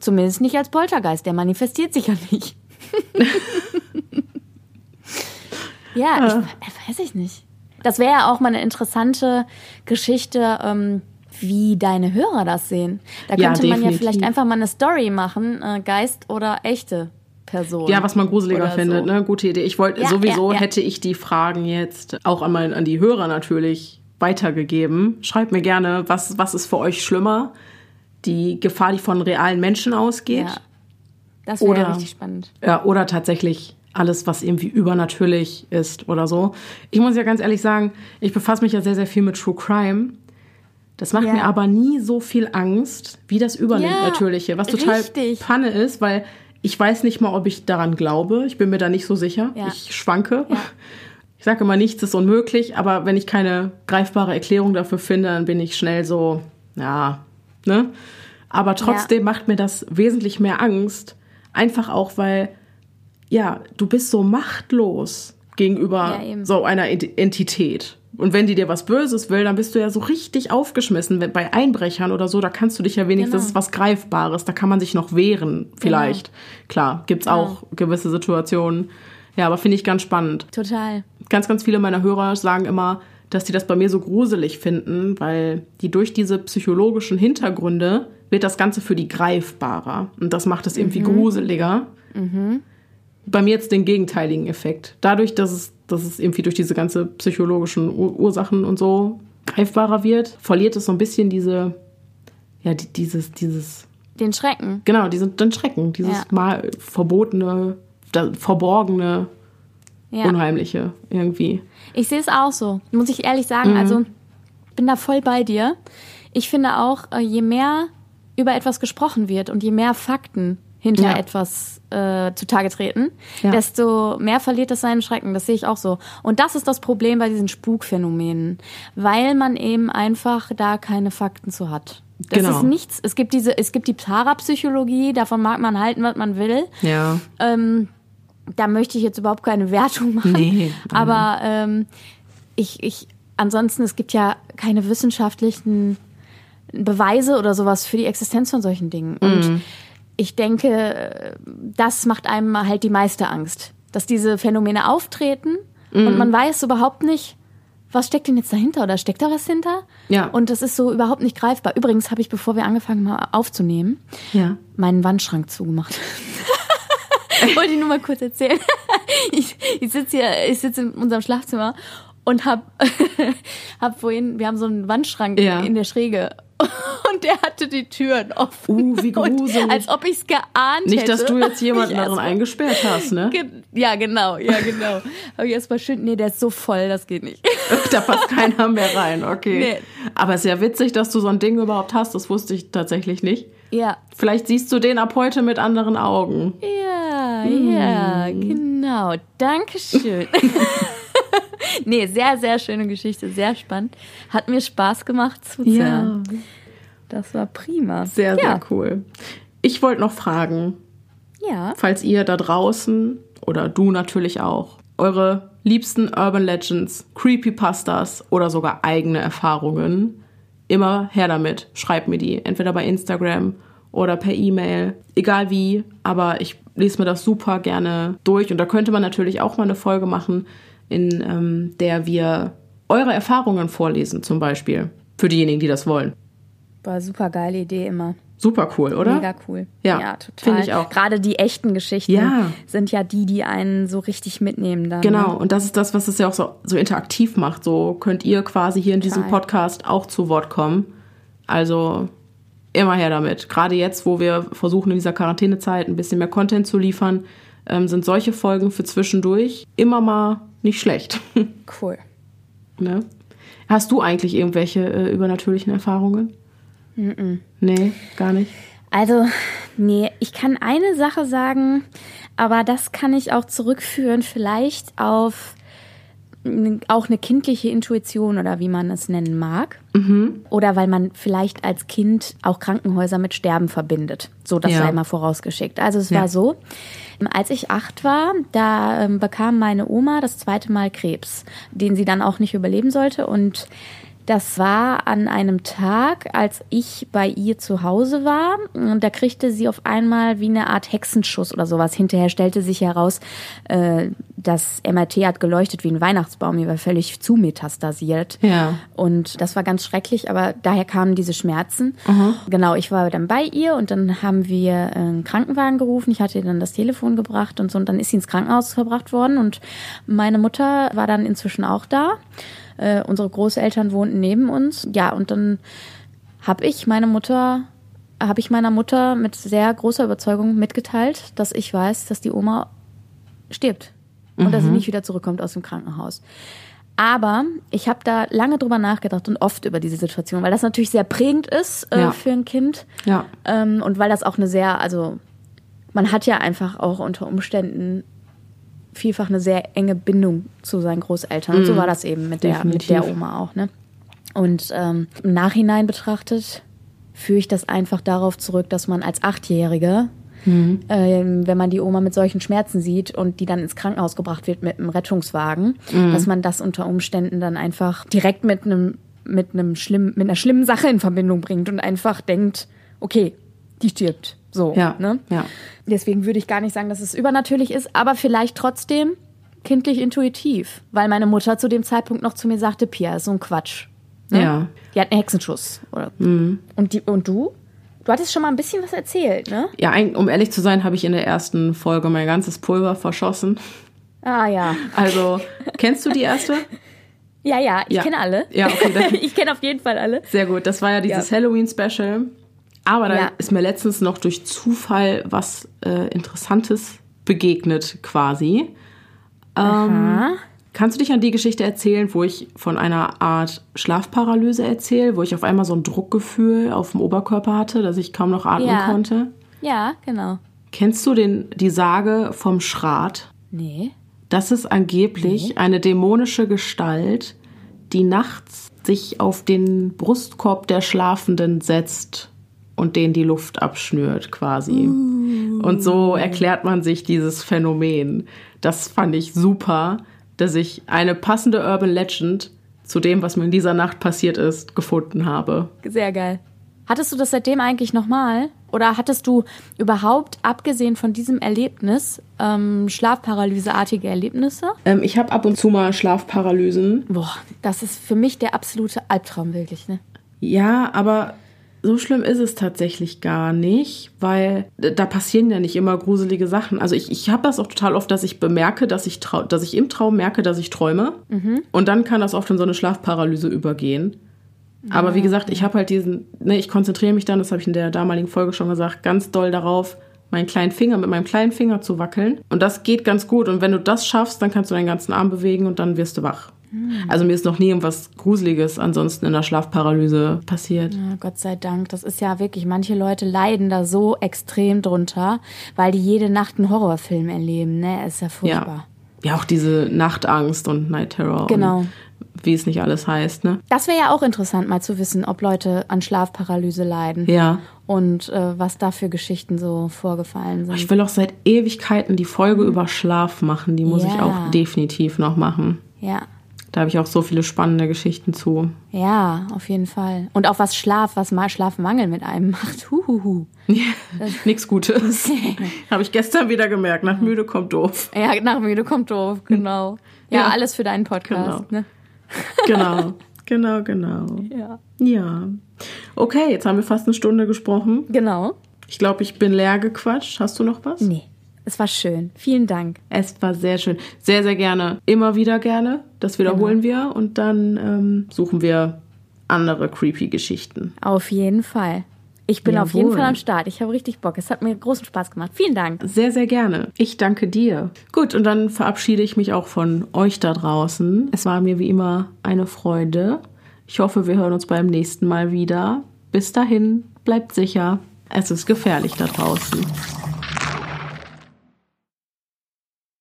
Zumindest nicht als Poltergeist, der manifestiert sich ja nicht. ja, ich, äh, weiß ich nicht. Das wäre ja auch mal eine interessante Geschichte, ähm, wie deine Hörer das sehen. Da könnte ja, man ja vielleicht einfach mal eine Story machen, äh, Geist oder echte Person. Ja, was man gruseliger findet, so. ne? Gute Idee. Ich wollte, ja, sowieso ja, ja. hätte ich die Fragen jetzt auch einmal an die Hörer natürlich weitergegeben. Schreibt mir gerne, was, was ist für euch schlimmer? Die Gefahr, die von realen Menschen ausgeht. Ja. Das wäre richtig spannend. Ja, oder tatsächlich alles, was irgendwie übernatürlich ist oder so. Ich muss ja ganz ehrlich sagen, ich befasse mich ja sehr, sehr viel mit True Crime. Das macht ja. mir aber nie so viel Angst wie das Übernatürliche, was total richtig. Panne ist, weil ich weiß nicht mal, ob ich daran glaube. Ich bin mir da nicht so sicher. Ja. Ich schwanke. Ja. Ich sage immer, nichts ist unmöglich, aber wenn ich keine greifbare Erklärung dafür finde, dann bin ich schnell so, ja, ne? Aber trotzdem ja. macht mir das wesentlich mehr Angst. Einfach auch, weil, ja, du bist so machtlos gegenüber so einer Entität. Und wenn die dir was Böses will, dann bist du ja so richtig aufgeschmissen. Bei Einbrechern oder so, da kannst du dich ja wenigstens, genau. das ist was Greifbares, da kann man sich noch wehren, vielleicht. Genau. Klar, gibt's genau. auch gewisse Situationen. Ja, aber finde ich ganz spannend. Total. Ganz, ganz viele meiner Hörer sagen immer, dass die das bei mir so gruselig finden, weil die durch diese psychologischen Hintergründe wird das Ganze für die greifbarer. Und das macht es irgendwie gruseliger. Bei mir jetzt den gegenteiligen Effekt. Dadurch, dass es, dass es irgendwie durch diese ganze psychologischen Ur Ursachen und so greifbarer wird, verliert es so ein bisschen diese, ja, die, dieses, dieses, Den Schrecken. genau, diesen, den Schrecken, dieses Ja. mal verbotene, verborgene, Ja. unheimliche irgendwie. Ich sehe es auch so, muss ich ehrlich sagen. Also bin da voll bei dir. Ich finde auch, äh, je mehr über etwas gesprochen wird und je mehr Fakten hinter Ja. etwas äh, zutage treten, Ja. desto mehr verliert es seinen Schrecken. Das sehe ich auch so. Und das ist das Problem bei diesen Spukphänomenen, weil man eben einfach da keine Fakten zu hat. Das Genau. ist nichts. Es gibt diese, es gibt die Parapsychologie, davon mag man halten, was man will. Ja. Ähm, da möchte ich jetzt überhaupt keine Wertung machen. Nee, aber ähm, ich, ich, ansonsten, es gibt ja keine wissenschaftlichen Beweise oder sowas für die Existenz von solchen Dingen. Und ich denke, das macht einem halt die meiste Angst, dass diese Phänomene auftreten und man weiß überhaupt nicht, was steckt denn jetzt dahinter oder steckt da was hinter? Ja. Und das ist so überhaupt nicht greifbar. Übrigens habe ich, bevor wir angefangen haben aufzunehmen, Ja. meinen Wandschrank zugemacht. Wollte ich nur mal kurz erzählen. Ich, ich sitze hier, ich sitze in unserem Schlafzimmer und hab, hab vorhin, wir haben so einen Wandschrank Ja. in der Schräge und der hatte die Türen offen. Uh, wie gruselig. Und als ob ich es geahnt Nicht, hätte. dass du jetzt jemanden darin eingesperrt hast, ne? Ge- Ja, genau, ja, genau. Habe ich erst mal schön, nee, der ist so voll, das geht nicht. Da passt keiner mehr rein, okay. Nee. Aber es ist ja witzig, dass du so ein Ding überhaupt hast. Das wusste ich tatsächlich nicht. Ja, Vielleicht siehst du den ab heute mit anderen Augen. Ja, ja, Hm. genau. Dankeschön. nee, sehr, sehr schöne Geschichte, sehr spannend. Hat mir Spaß gemacht zuzuhören. Das war prima. Sehr, ja. sehr cool. Ich wollte noch fragen, Ja. falls ihr da draußen oder du natürlich auch eure liebsten Urban Legends, Creepypastas oder sogar eigene Erfahrungen, immer her damit. Schreibt mir die, entweder bei Instagram oder per E-Mail, egal wie, aber ich lese mir das super gerne durch und da könnte man natürlich auch mal eine Folge machen, in ähm, der wir eure Erfahrungen vorlesen zum Beispiel, für diejenigen, die das wollen. War super geile Idee immer. Super cool, oder? Mega cool. Ja, total. finde ich auch. Gerade die echten Geschichten Ja. sind ja die, die einen so richtig mitnehmen dann. Genau, Ne? und das ist das, was es ja auch so, so interaktiv macht. So könnt ihr quasi hier in diesem. Podcast auch zu Wort kommen. Also immer her damit. Gerade jetzt, wo wir versuchen, in dieser Quarantänezeit ein bisschen mehr Content zu liefern, ähm, sind solche Folgen für zwischendurch immer mal nicht schlecht. Cool. ne? Hast du eigentlich irgendwelche äh, übernatürlichen Erfahrungen? Nee, gar nicht. Also, nee, ich kann eine Sache sagen, aber das kann ich auch zurückführen, vielleicht auf auch eine kindliche Intuition oder wie man es nennen mag. Oder weil man vielleicht als Kind auch Krankenhäuser mit Sterben verbindet. So, das Ja. sei mal vorausgeschickt. Also es Ja. war so, als ich acht war, da ähm, bekam meine Oma das zweite Mal Krebs, den sie dann auch nicht überleben sollte. Und das war an einem Tag, als ich bei ihr zu Hause war. Und da kriegte sie auf einmal wie eine Art Hexenschuss oder sowas. Hinterher stellte sich heraus, äh, das MRT hat geleuchtet wie ein Weihnachtsbaum. Die war völlig zumetastasiert. Ja. Und das war ganz schrecklich, aber daher kamen diese Schmerzen. Genau, ich war dann bei ihr und dann haben wir einen Krankenwagen gerufen. Ich hatte ihr dann das Telefon gebracht und so. Und dann ist sie ins Krankenhaus verbracht worden. Und meine Mutter war dann inzwischen auch da. Äh, unsere Großeltern wohnten neben uns. Ja, und dann habe ich meine Mutter, habe ich meiner Mutter mit sehr großer Überzeugung mitgeteilt, dass ich weiß, dass die Oma stirbt und dass sie nicht wieder zurückkommt aus dem Krankenhaus. Aber ich habe da lange drüber nachgedacht und oft über diese Situation, weil das natürlich sehr prägend ist äh, Ja. für ein Kind. Ja. Ähm, und weil das auch eine sehr, also man hat ja einfach auch unter Umständen vielfach eine sehr enge Bindung zu seinen Großeltern. Und so war das eben mit der, mit der Mhm. Oma auch. Ne? Und ähm, im Nachhinein betrachtet führe ich das einfach darauf zurück, dass man als Achtjähriger, Mhm. ähm, wenn man die Oma mit solchen Schmerzen sieht und die dann ins Krankenhaus gebracht wird mit einem Rettungswagen, Mhm. dass man das unter Umständen dann einfach direkt mit einem mit einem schlimmen mit einer schlimmen Sache in Verbindung bringt und einfach denkt, okay, die stirbt. So, Ja. ne? Ja. Deswegen würde ich gar nicht sagen, dass es übernatürlich ist, aber vielleicht trotzdem kindlich intuitiv, weil meine Mutter zu dem Zeitpunkt noch zu mir sagte, Pia, ist so ein Quatsch. Ne? Ja. Die hat einen Hexenschuss. Oder? Und, die, und du? Du hattest schon mal ein bisschen was erzählt, ne? Ja, um ehrlich zu sein, habe ich in der ersten Folge mein ganzes Pulver verschossen. Ah ja. Also, kennst du die erste? Ja, ja, ich Ja. kenne alle. Ja, okay, ich kenne auf jeden Fall alle. Sehr gut, das war ja dieses Ja. Halloween-Special. Aber da Ja. ist mir letztens noch durch Zufall was äh, Interessantes begegnet, quasi. Aha. Kannst du dich an die Geschichte erzählen, wo ich von einer Art Schlafparalyse erzähle, wo ich auf einmal so ein Druckgefühl auf dem Oberkörper hatte, dass ich kaum noch atmen Ja. konnte? Ja, genau. Kennst du den, die Sage vom Schrat? Nee. Das ist angeblich eine dämonische Gestalt, die nachts sich auf den Brustkorb der Schlafenden setzt und den die Luft abschnürt quasi. Und so erklärt man sich dieses Phänomen. Das fand ich super, dass ich eine passende Urban Legend zu dem, was mir in dieser Nacht passiert ist, gefunden habe. Sehr geil. Hattest du das seitdem eigentlich nochmal? Oder hattest du überhaupt, abgesehen von diesem Erlebnis, ähm, Schlafparalyseartige Erlebnisse? Ähm, ich habe ab und zu mal Schlafparalysen. Boah, das ist für mich der absolute Albtraum, wirklich, ne? Ja, aber so schlimm ist es tatsächlich gar nicht, weil da passieren ja nicht immer gruselige Sachen. Also ich, ich habe das auch total oft, dass ich bemerke, dass ich, trau dass ich im Traum merke, dass ich träume. Und dann kann das oft in so eine Schlafparalyse übergehen. Aber wie gesagt, ich habe halt diesen, ne, ich konzentriere mich dann, das habe ich in der damaligen Folge schon gesagt, ganz doll darauf, meinen kleinen Finger mit meinem kleinen Finger zu wackeln. Und das geht ganz gut. Und wenn du das schaffst, dann kannst du deinen ganzen Arm bewegen und dann wirst du wach. Also mir ist noch nie irgendwas Gruseliges ansonsten in der Schlafparalyse passiert. Ja, Gott sei Dank. Das ist ja wirklich, manche Leute leiden da so extrem drunter, weil die jede Nacht einen Horrorfilm erleben, ne? Ist ja furchtbar. Ja. Ja, auch diese Nachtangst und Night Terror. Genau. Und wie es nicht alles heißt, ne? Das wäre ja auch interessant, mal zu wissen, ob Leute an Schlafparalyse leiden. Ja. Und äh, was da für Geschichten so vorgefallen sind. Ich will auch seit Ewigkeiten die Folge über Schlaf machen. Die muss ich Ja. auch definitiv noch machen. ja. Da habe ich auch so viele spannende Geschichten zu. Ja, auf jeden Fall. Und auch was Schlaf, was mal Schlafmangel mit einem macht. Huhuhu. Nichts Gutes. habe ich gestern wieder gemerkt. Nach müde kommt doof. Ja, nach müde kommt doof, genau. Ja, Ja. alles für deinen Podcast. Genau. Ne? Genau. Genau, genau. Ja. Ja. Okay, jetzt haben wir fast eine Stunde gesprochen. Genau. Ich glaube, ich bin leer gequatscht. Hast du noch was? Nee, es war schön. Vielen Dank. Es war sehr schön. Sehr, sehr gerne. Immer wieder gerne. Das wiederholen wir und dann ähm, suchen wir andere creepy Geschichten. Auf jeden Fall. Ich bin auf jeden Jawohl. Fall am Start. Ich habe richtig Bock. Es hat mir großen Spaß gemacht. Vielen Dank. Sehr, sehr gerne. Ich danke dir. Gut, und dann verabschiede ich mich auch von euch da draußen. Es war mir wie immer eine Freude. Ich hoffe, wir hören uns beim nächsten Mal wieder. Bis dahin, bleibt sicher. Es ist gefährlich da draußen.